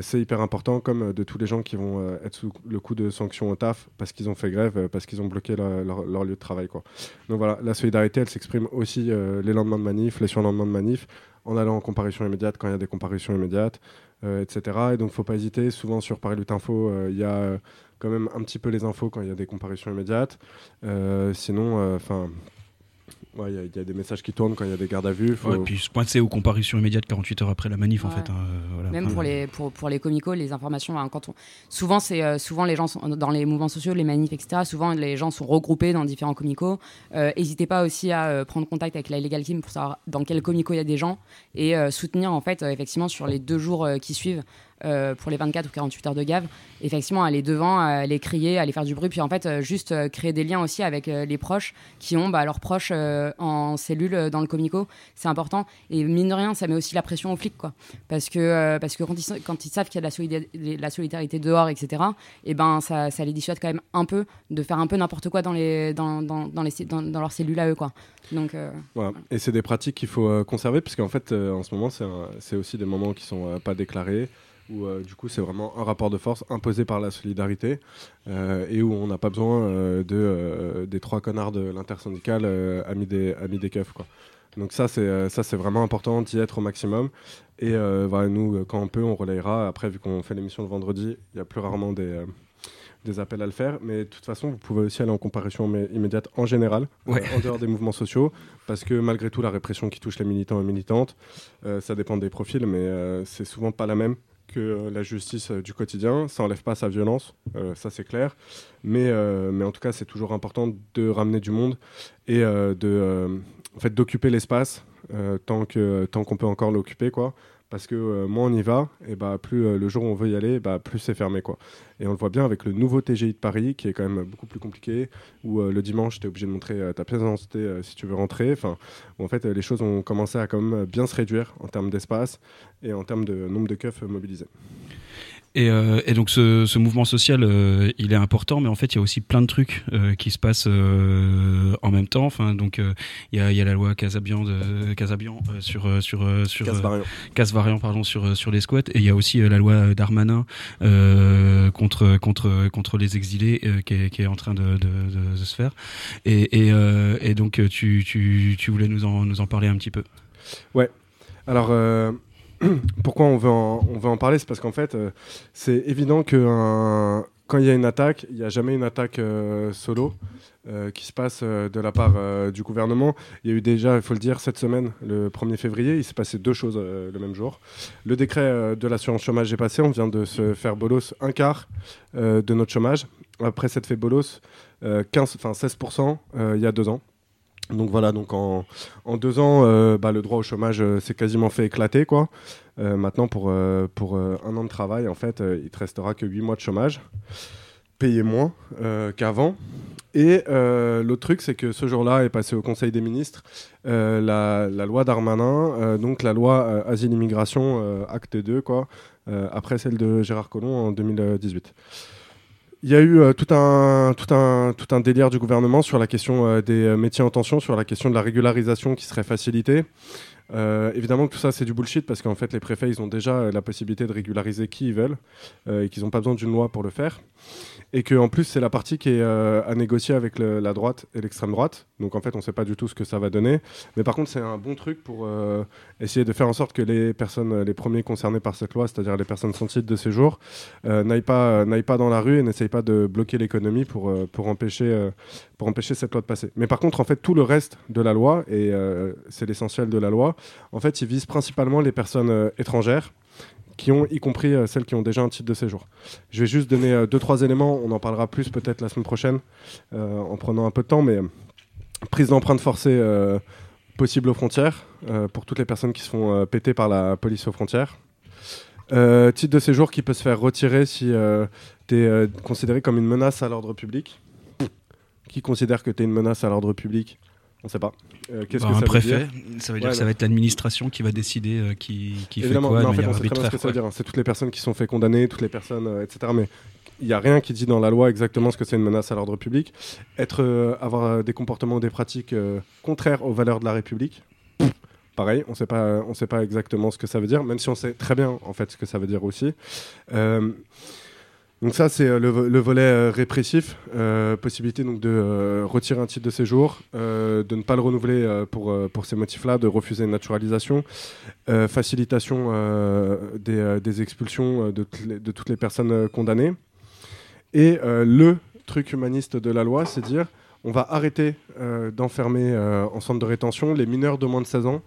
c'est hyper important. Comme de tous les gens qui vont être sous le coup de sanctions au taf parce qu'ils ont fait grève, parce qu'ils ont bloqué leur, lieu de travail. Quoi. Donc voilà, la solidarité, elle s'exprime aussi les lendemains de manif, les surlendemains de manif, en allant en comparution immédiate quand il y a des comparutions immédiates, etc. Et donc, faut pas hésiter. Souvent, sur Paris Lutte Info, il y a quand même un petit peu les infos quand il y a des comparutions immédiates. Euh, sinon, enfin. Ouais, il y a- il y, a des messages qui tournent quand il y a des gardes à vue. Faut... Ouais, puis se pointer aux comparutions immédiates 48 heures après la manif, en fait. hein, euh, voilà. Même Enfin, pour les, pour, pour les comicos, les informations, hein, quand on... souvent, c'est, euh, souvent les gens sont dans les mouvements sociaux, les manifs, etc. Souvent, les gens sont regroupés dans différents comicos. Euh, N'hésitez pas aussi à euh, prendre contact avec la Legal Team pour savoir dans quel comico il y a des gens et euh, soutenir, en fait, euh, effectivement, sur les deux jours euh, qui suivent. Euh, pour les 24 ou 48 heures de gave, effectivement, aller devant, aller crier, aller faire du bruit, puis en fait, euh, juste euh, créer des liens aussi avec les proches qui ont bah, leurs proches en cellule dans le comico. C'est important. Et mine de rien, ça met aussi la pression aux flics, quoi. Parce que, parce que quand, ils, sont- quand ils savent qu'il y a de la, solida- la solidarité dehors, etc., et ben, ça, ça les dissuade quand même un peu de faire un peu n'importe quoi dans, les, dans, dans, dans, les, dans, dans leurs cellules à eux, quoi. Donc, euh, Voilà. Et c'est des pratiques qu'il faut euh, conserver, parce qu'en fait, euh, en ce moment, c'est aussi des moments qui sont pas déclarés, où euh, du coup, c'est vraiment un rapport de force imposé par la solidarité, euh, et où on n'a pas besoin euh, de, des trois connards de l'intersyndicale amis, des, amis des keufs. Quoi. Donc ça, c'est ça, c'est vraiment important d'y être au maximum. Et voilà, nous, quand on peut, on relayera. Après, vu qu'on fait l'émission le vendredi, il y a plus rarement des... des appels à le faire, mais de toute façon, vous pouvez aussi aller en comparution mais immédiate en général, Ouais. euh, en dehors des mouvements sociaux, parce que malgré tout, la répression qui touche les militants et militantes, euh, ça dépend des profils, mais euh, c'est souvent pas la même que euh, la justice euh, du quotidien. Ça enlève pas sa violence, euh, ça c'est clair, mais, en tout cas, c'est toujours important de ramener du monde et de, fait, d'occuper l'espace tant que tant qu'on peut encore l'occuper, quoi. Parce que euh, moins on y va, et bah, plus euh, le jour où on veut y aller, bah, plus c'est fermé. Quoi. Et on le voit bien avec le nouveau TGI de Paris, qui est quand même beaucoup plus compliqué, où euh, le dimanche, tu es obligé de montrer ta pièce d'identité si tu veux rentrer. Enfin, en fait, les choses ont commencé à quand même bien se réduire en termes d'espace et en termes de nombre de keufs mobilisés. Et, euh, et donc ce, ce mouvement social, euh, il est important, mais en fait, il y a aussi plein de trucs euh, qui se passent en même temps. Enfin, donc il y, a, il y a la loi Casabian, de, Casabian sur sur pardon, sur sur les squats. Et il y a aussi la loi Darmanin contre contre contre les exilés qui, est, qui est en train de, de, de- de se faire. Et, et, et donc tu, tu, tu voulais nous en nous en parler un petit peu? Ouais. Alors, pourquoi on veut en, on veut en parler C'est parce qu'en fait, euh, c'est évident que quand il y a une attaque, il n'y a jamais une attaque euh, solo euh, qui se passe de la part du gouvernement. Il y a eu déjà, il faut le dire, cette semaine, le 1er février, il s'est passé deux choses le même jour. Le décret de l'assurance chômage est passé, on vient de se faire bolos un quart de notre chômage. Après s'être fait bolos euh, 15, enfin 16% euh, il y a deux ans. Donc voilà, donc en, deux ans, euh, bah, le droit au chômage euh, s'est quasiment fait éclater. Quoi. Euh, maintenant, pour, un an de travail, en fait, il te restera que 8 mois de chômage, payé moins qu'avant. Et l'autre truc, c'est que ce jour-là est passé au Conseil des ministres la, loi Darmanin, donc la loi Asile-Immigration, acte 2, quoi, après celle de Gérard Collomb en 2018. Il y a eu euh, tout, un, délire du gouvernement sur la question euh, des euh, métiers en tension, sur la question de la régularisation qui serait facilitée. Évidemment que tout ça c'est du bullshit parce qu'en fait les préfets ils ont déjà la possibilité de régulariser qui ils veulent et qu'ils n'ont pas besoin d'une loi pour le faire et que en plus c'est la partie qui est euh, à négocier avec la droite et l'extrême droite. Donc en fait on sait pas du tout ce que ça va donner. Mais par contre c'est un bon truc pour euh, essayer de faire en sorte que les personnes euh, les premiers concernés par cette loi c'est-à-dire les personnes sans titre de séjour euh, n'aillent pas pas dans la rue et n'essayent pas de bloquer l'économie pour pour empêcher pour empêcher cette loi de passer. Mais par contre en fait tout le reste de la loi et c'est l'essentiel de la loi en fait il vise principalement les personnes étrangères qui ont, y compris euh, celles qui ont déjà un titre de séjour. Je vais juste donner euh, deux, trois éléments, on en parlera plus peut-être la semaine prochaine, euh, en prenant un peu de temps, mais prise d'empreinte forcée possible aux frontières, pour toutes les personnes qui se font péter par la police aux frontières. Titre de séjour qui peut se faire retirer si tu es considéré comme une menace à l'ordre public. Qui considère que tu es une menace à l'ordre public? On ne sait pas. Euh, Qu'est-ce Bah, que un ça préfet, veut dire ça veut dire Ouais, que ça va être l'administration qui va décider euh, qui, qui fait quoi mais de en fait, manière on sait très bien ce que ça veut dire. hein. C'est toutes les personnes qui sont fait condamner, toutes les personnes, euh, etc. Mais il n'y a rien qui dit dans la loi exactement ce que c'est une menace à l'ordre public. Être, euh, avoir des comportements ou des pratiques euh, contraires aux valeurs de la République. pff, Pareil, on sait pas, on sait pas exactement ce que ça veut dire, même si on sait très bien en fait ce que ça veut dire aussi. Donc ça, c'est euh, le, vo- le volet euh, répressif. Euh, possibilité donc de retirer un titre de séjour, de ne pas le renouveler pour, pour ces motifs-là, de refuser une naturalisation, facilitation des, des expulsions de, de toutes les personnes condamnées. Et le truc humaniste de la loi, c'est dire on va arrêter d'enfermer en centre de rétention les mineurs de moins de 16 ans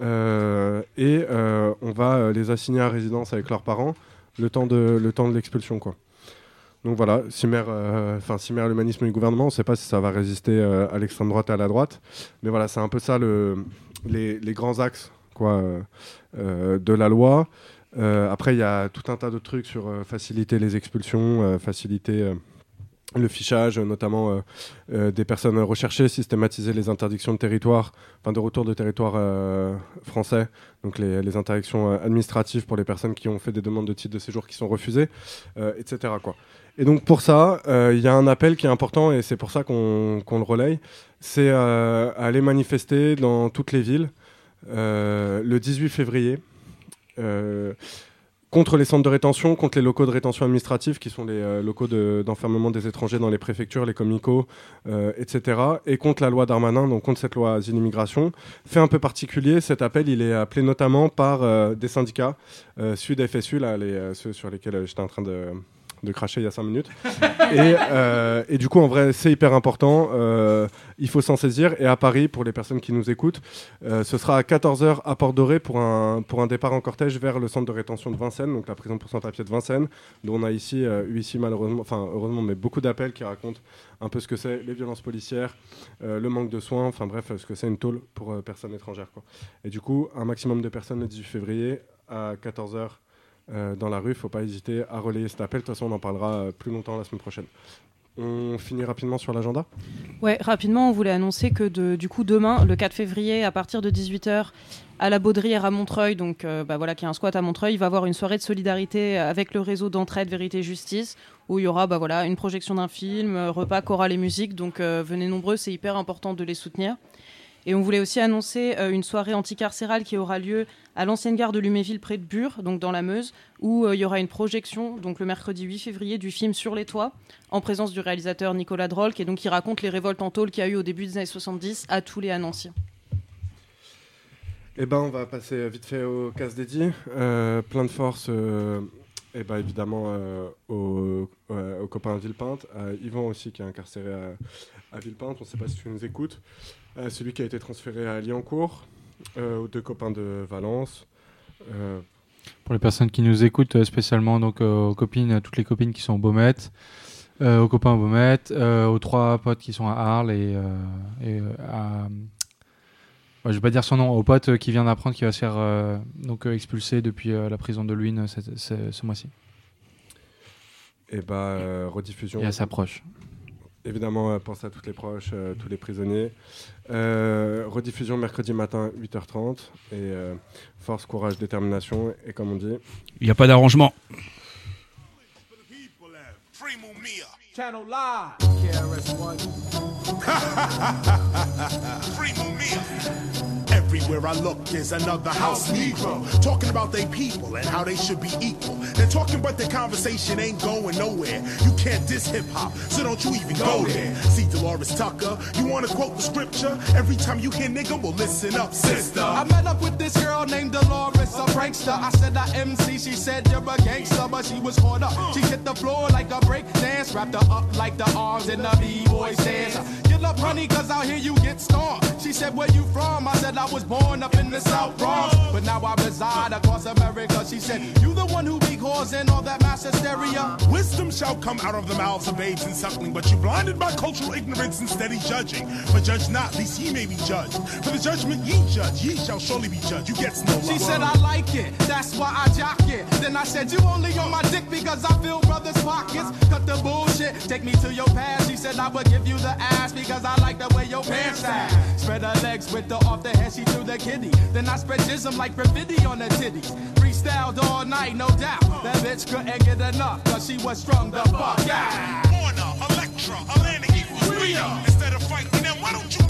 et on va les assigner à résidence avec leurs parents le temps de le temps de l'expulsion quoi. Donc voilà, cimère, euh, enfin cimère l'humanisme du gouvernement. On ne sait pas si ça va résister euh, à l'extrême droite et à la droite, mais voilà, c'est un peu ça le, les, les grands axes quoi euh, euh, de la loi. Euh, après, il y a tout un tas de trucs sur euh, faciliter les expulsions, euh, faciliter euh, le fichage, notamment euh, euh, des personnes recherchées, systématiser les interdictions de territoire, enfin de retour de territoire euh, français, donc les, interdictions administratives pour les personnes qui ont fait des demandes de titre de séjour qui sont refusées, etc. Et donc pour ça, il y a un appel qui est important et c'est pour ça qu'on le relaye, c'est aller manifester dans toutes les villes le 18 février. Contre les centres de rétention, contre les locaux de rétention administrative, qui sont les euh, locaux de- d'enfermement des étrangers dans les préfectures, les comicos, euh, etc. Et contre la loi Darmanin, donc contre cette loi asile-immigration. Fait un peu particulier, cet appel, il est appelé notamment par euh, des syndicats, euh, Sud FSU, ceux sur lesquels j'étais en train de, de cracher il y a 5 minutes. et, euh, et du coup, en vrai, c'est hyper important. euh, il faut s'en saisir. Et à Paris, pour les personnes qui nous écoutent, euh, ce sera à 14h à Port-Doré pour un, pour un départ en cortège vers le centre de rétention de Vincennes, donc la prison pour sans-papiers de Vincennes, dont on a ici, eu ici malheureusement, enfin heureusement, mais beaucoup d'appels qui racontent un peu ce que c'est les violences policières, le manque de soins, enfin bref, ce que c'est une tôle pour personnes étrangères. Quoi. Et du coup, un maximum de personnes le 18 février à 14h euh, dans la rue, il ne faut pas hésiter à relayer cet appel. De toute façon, on en parlera euh, plus longtemps la semaine prochaine. On finit rapidement sur l'agenda? Ouais, rapidement, on voulait annoncer que du coup demain, le 4 février, à partir de 18h, à la Baudrière à Montreuil, donc euh, bah, voilà, qui est un squat à Montreuil, il va y avoir une soirée de solidarité avec le réseau d'entraide Vérité Justice, où il y aura bah, une projection d'un film, repas, chorale et musique. Donc venez nombreux, c'est hyper important de les soutenir. Et on voulait aussi annoncer euh, une soirée anticarcérale qui aura lieu à l'ancienne gare de Luméville près de Bure, donc dans la Meuse, où euh, il y aura une projection, donc le mercredi 8 février, du film Sur les toits, en présence du réalisateur Nicolas Drolk, et donc qui raconte les révoltes en tôle qu'il y a eu au début des années 70 à Toulé à Nancy. Eh ben, on va passer vite fait au casse dédié. Euh, plein de force, et ben, évidemment, aux, copains de Villepinte. À Yvan aussi, qui est incarcéré à, à Villepinte. On ne sait pas si tu nous écoutes. Euh, celui qui a été transféré à Liancourt. Euh, aux deux copains de Valence. Euh, Pour les personnes qui nous écoutent, euh, spécialement donc euh, aux copines, à toutes les copines qui sont au Baumette, euh, aux copains au Baumette, euh, aux trois potes qui sont à Arles et, euh, et, euh, à. Je vais pas dire son nom, au pote euh, qui vient d'apprendre qu'il va se faire euh, donc euh, expulser depuis euh, la prison de Luynes euh, ce, ce mois-ci. et ben, euh, rediffusion. Et à sa proche. Évidemment, euh, pense à toutes les proches, euh, tous les prisonniers. Euh, rediffusion mercredi matin, 8h30. Et euh, force, courage, détermination. Et comme on dit, Il n'y a pas d'arrangement. Channel Live. KRS-One. Free Mumia. Every Everywhere I look, there's another house Negro talking about they people and how they should be equal. They're talking, but their conversation ain't going nowhere. You can't diss hip hop, so don't you even go there. See Dolores Tucker, you wanna quote the scripture? Every time you hear nigga, well listen up, sister. I met up with this girl named Dolores, a prankster. I said I MC, she said you're a gangster, but she was caught up. She hit the floor like a break dance, wrapped her up like the arms in the B-boy dance. Get up, honey, cause out here you get stormed. She said, where you from? I said I was born up in the South Bronx, but now I reside across America. She said, you the one who be causing all that mass hysteria. Wisdom shall come out of the mouths of babes and suckling, but you blinded by cultural ignorance and steady judging. But judge not, least ye may be judged. For the judgment ye judge, ye shall surely be judged. You get no love. She said I like it, that's why I jock it. Then I said you only on my dick because I fill brothers' pockets. Cut the bullshit, take me to your past. She said I would give you the ass because I like the way your pants sag. Spread her legs with the off the head, she threw the kitty. Then I spread jism like graffiti on her titties. Freestyled all night, no doubt. That bitch couldn't get enough cause she was strung the fuck out. Warner, Electra, Atlantic Rhea. Instead of fighting them, why don't you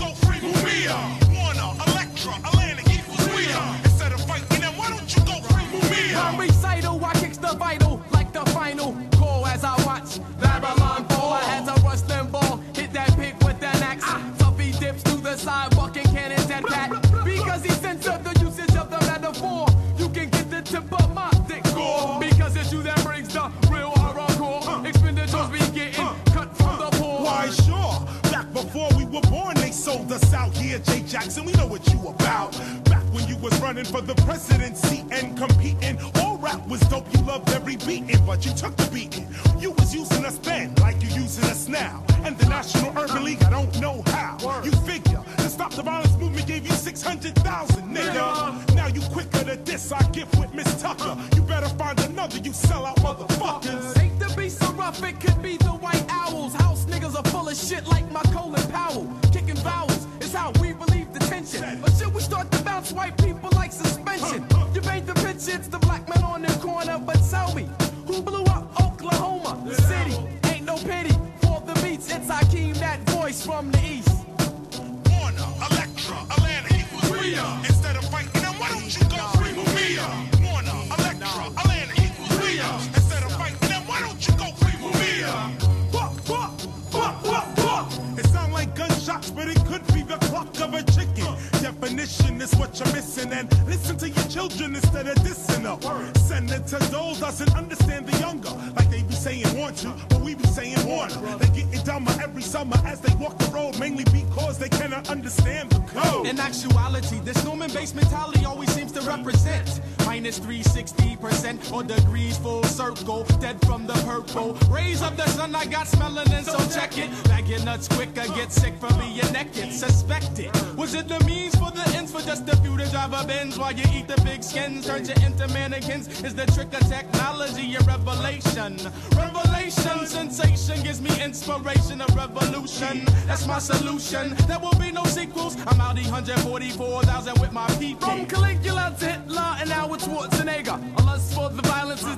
Turn mannequins. Is the trick of technology a revelation? Revelation, sensation gives me inspiration, a revolution. That's my solution. There will be no sequels. I'm out 144,000 with my people. From Caligula to Hitler and now it's Schwarzenegger. Lust for the violence is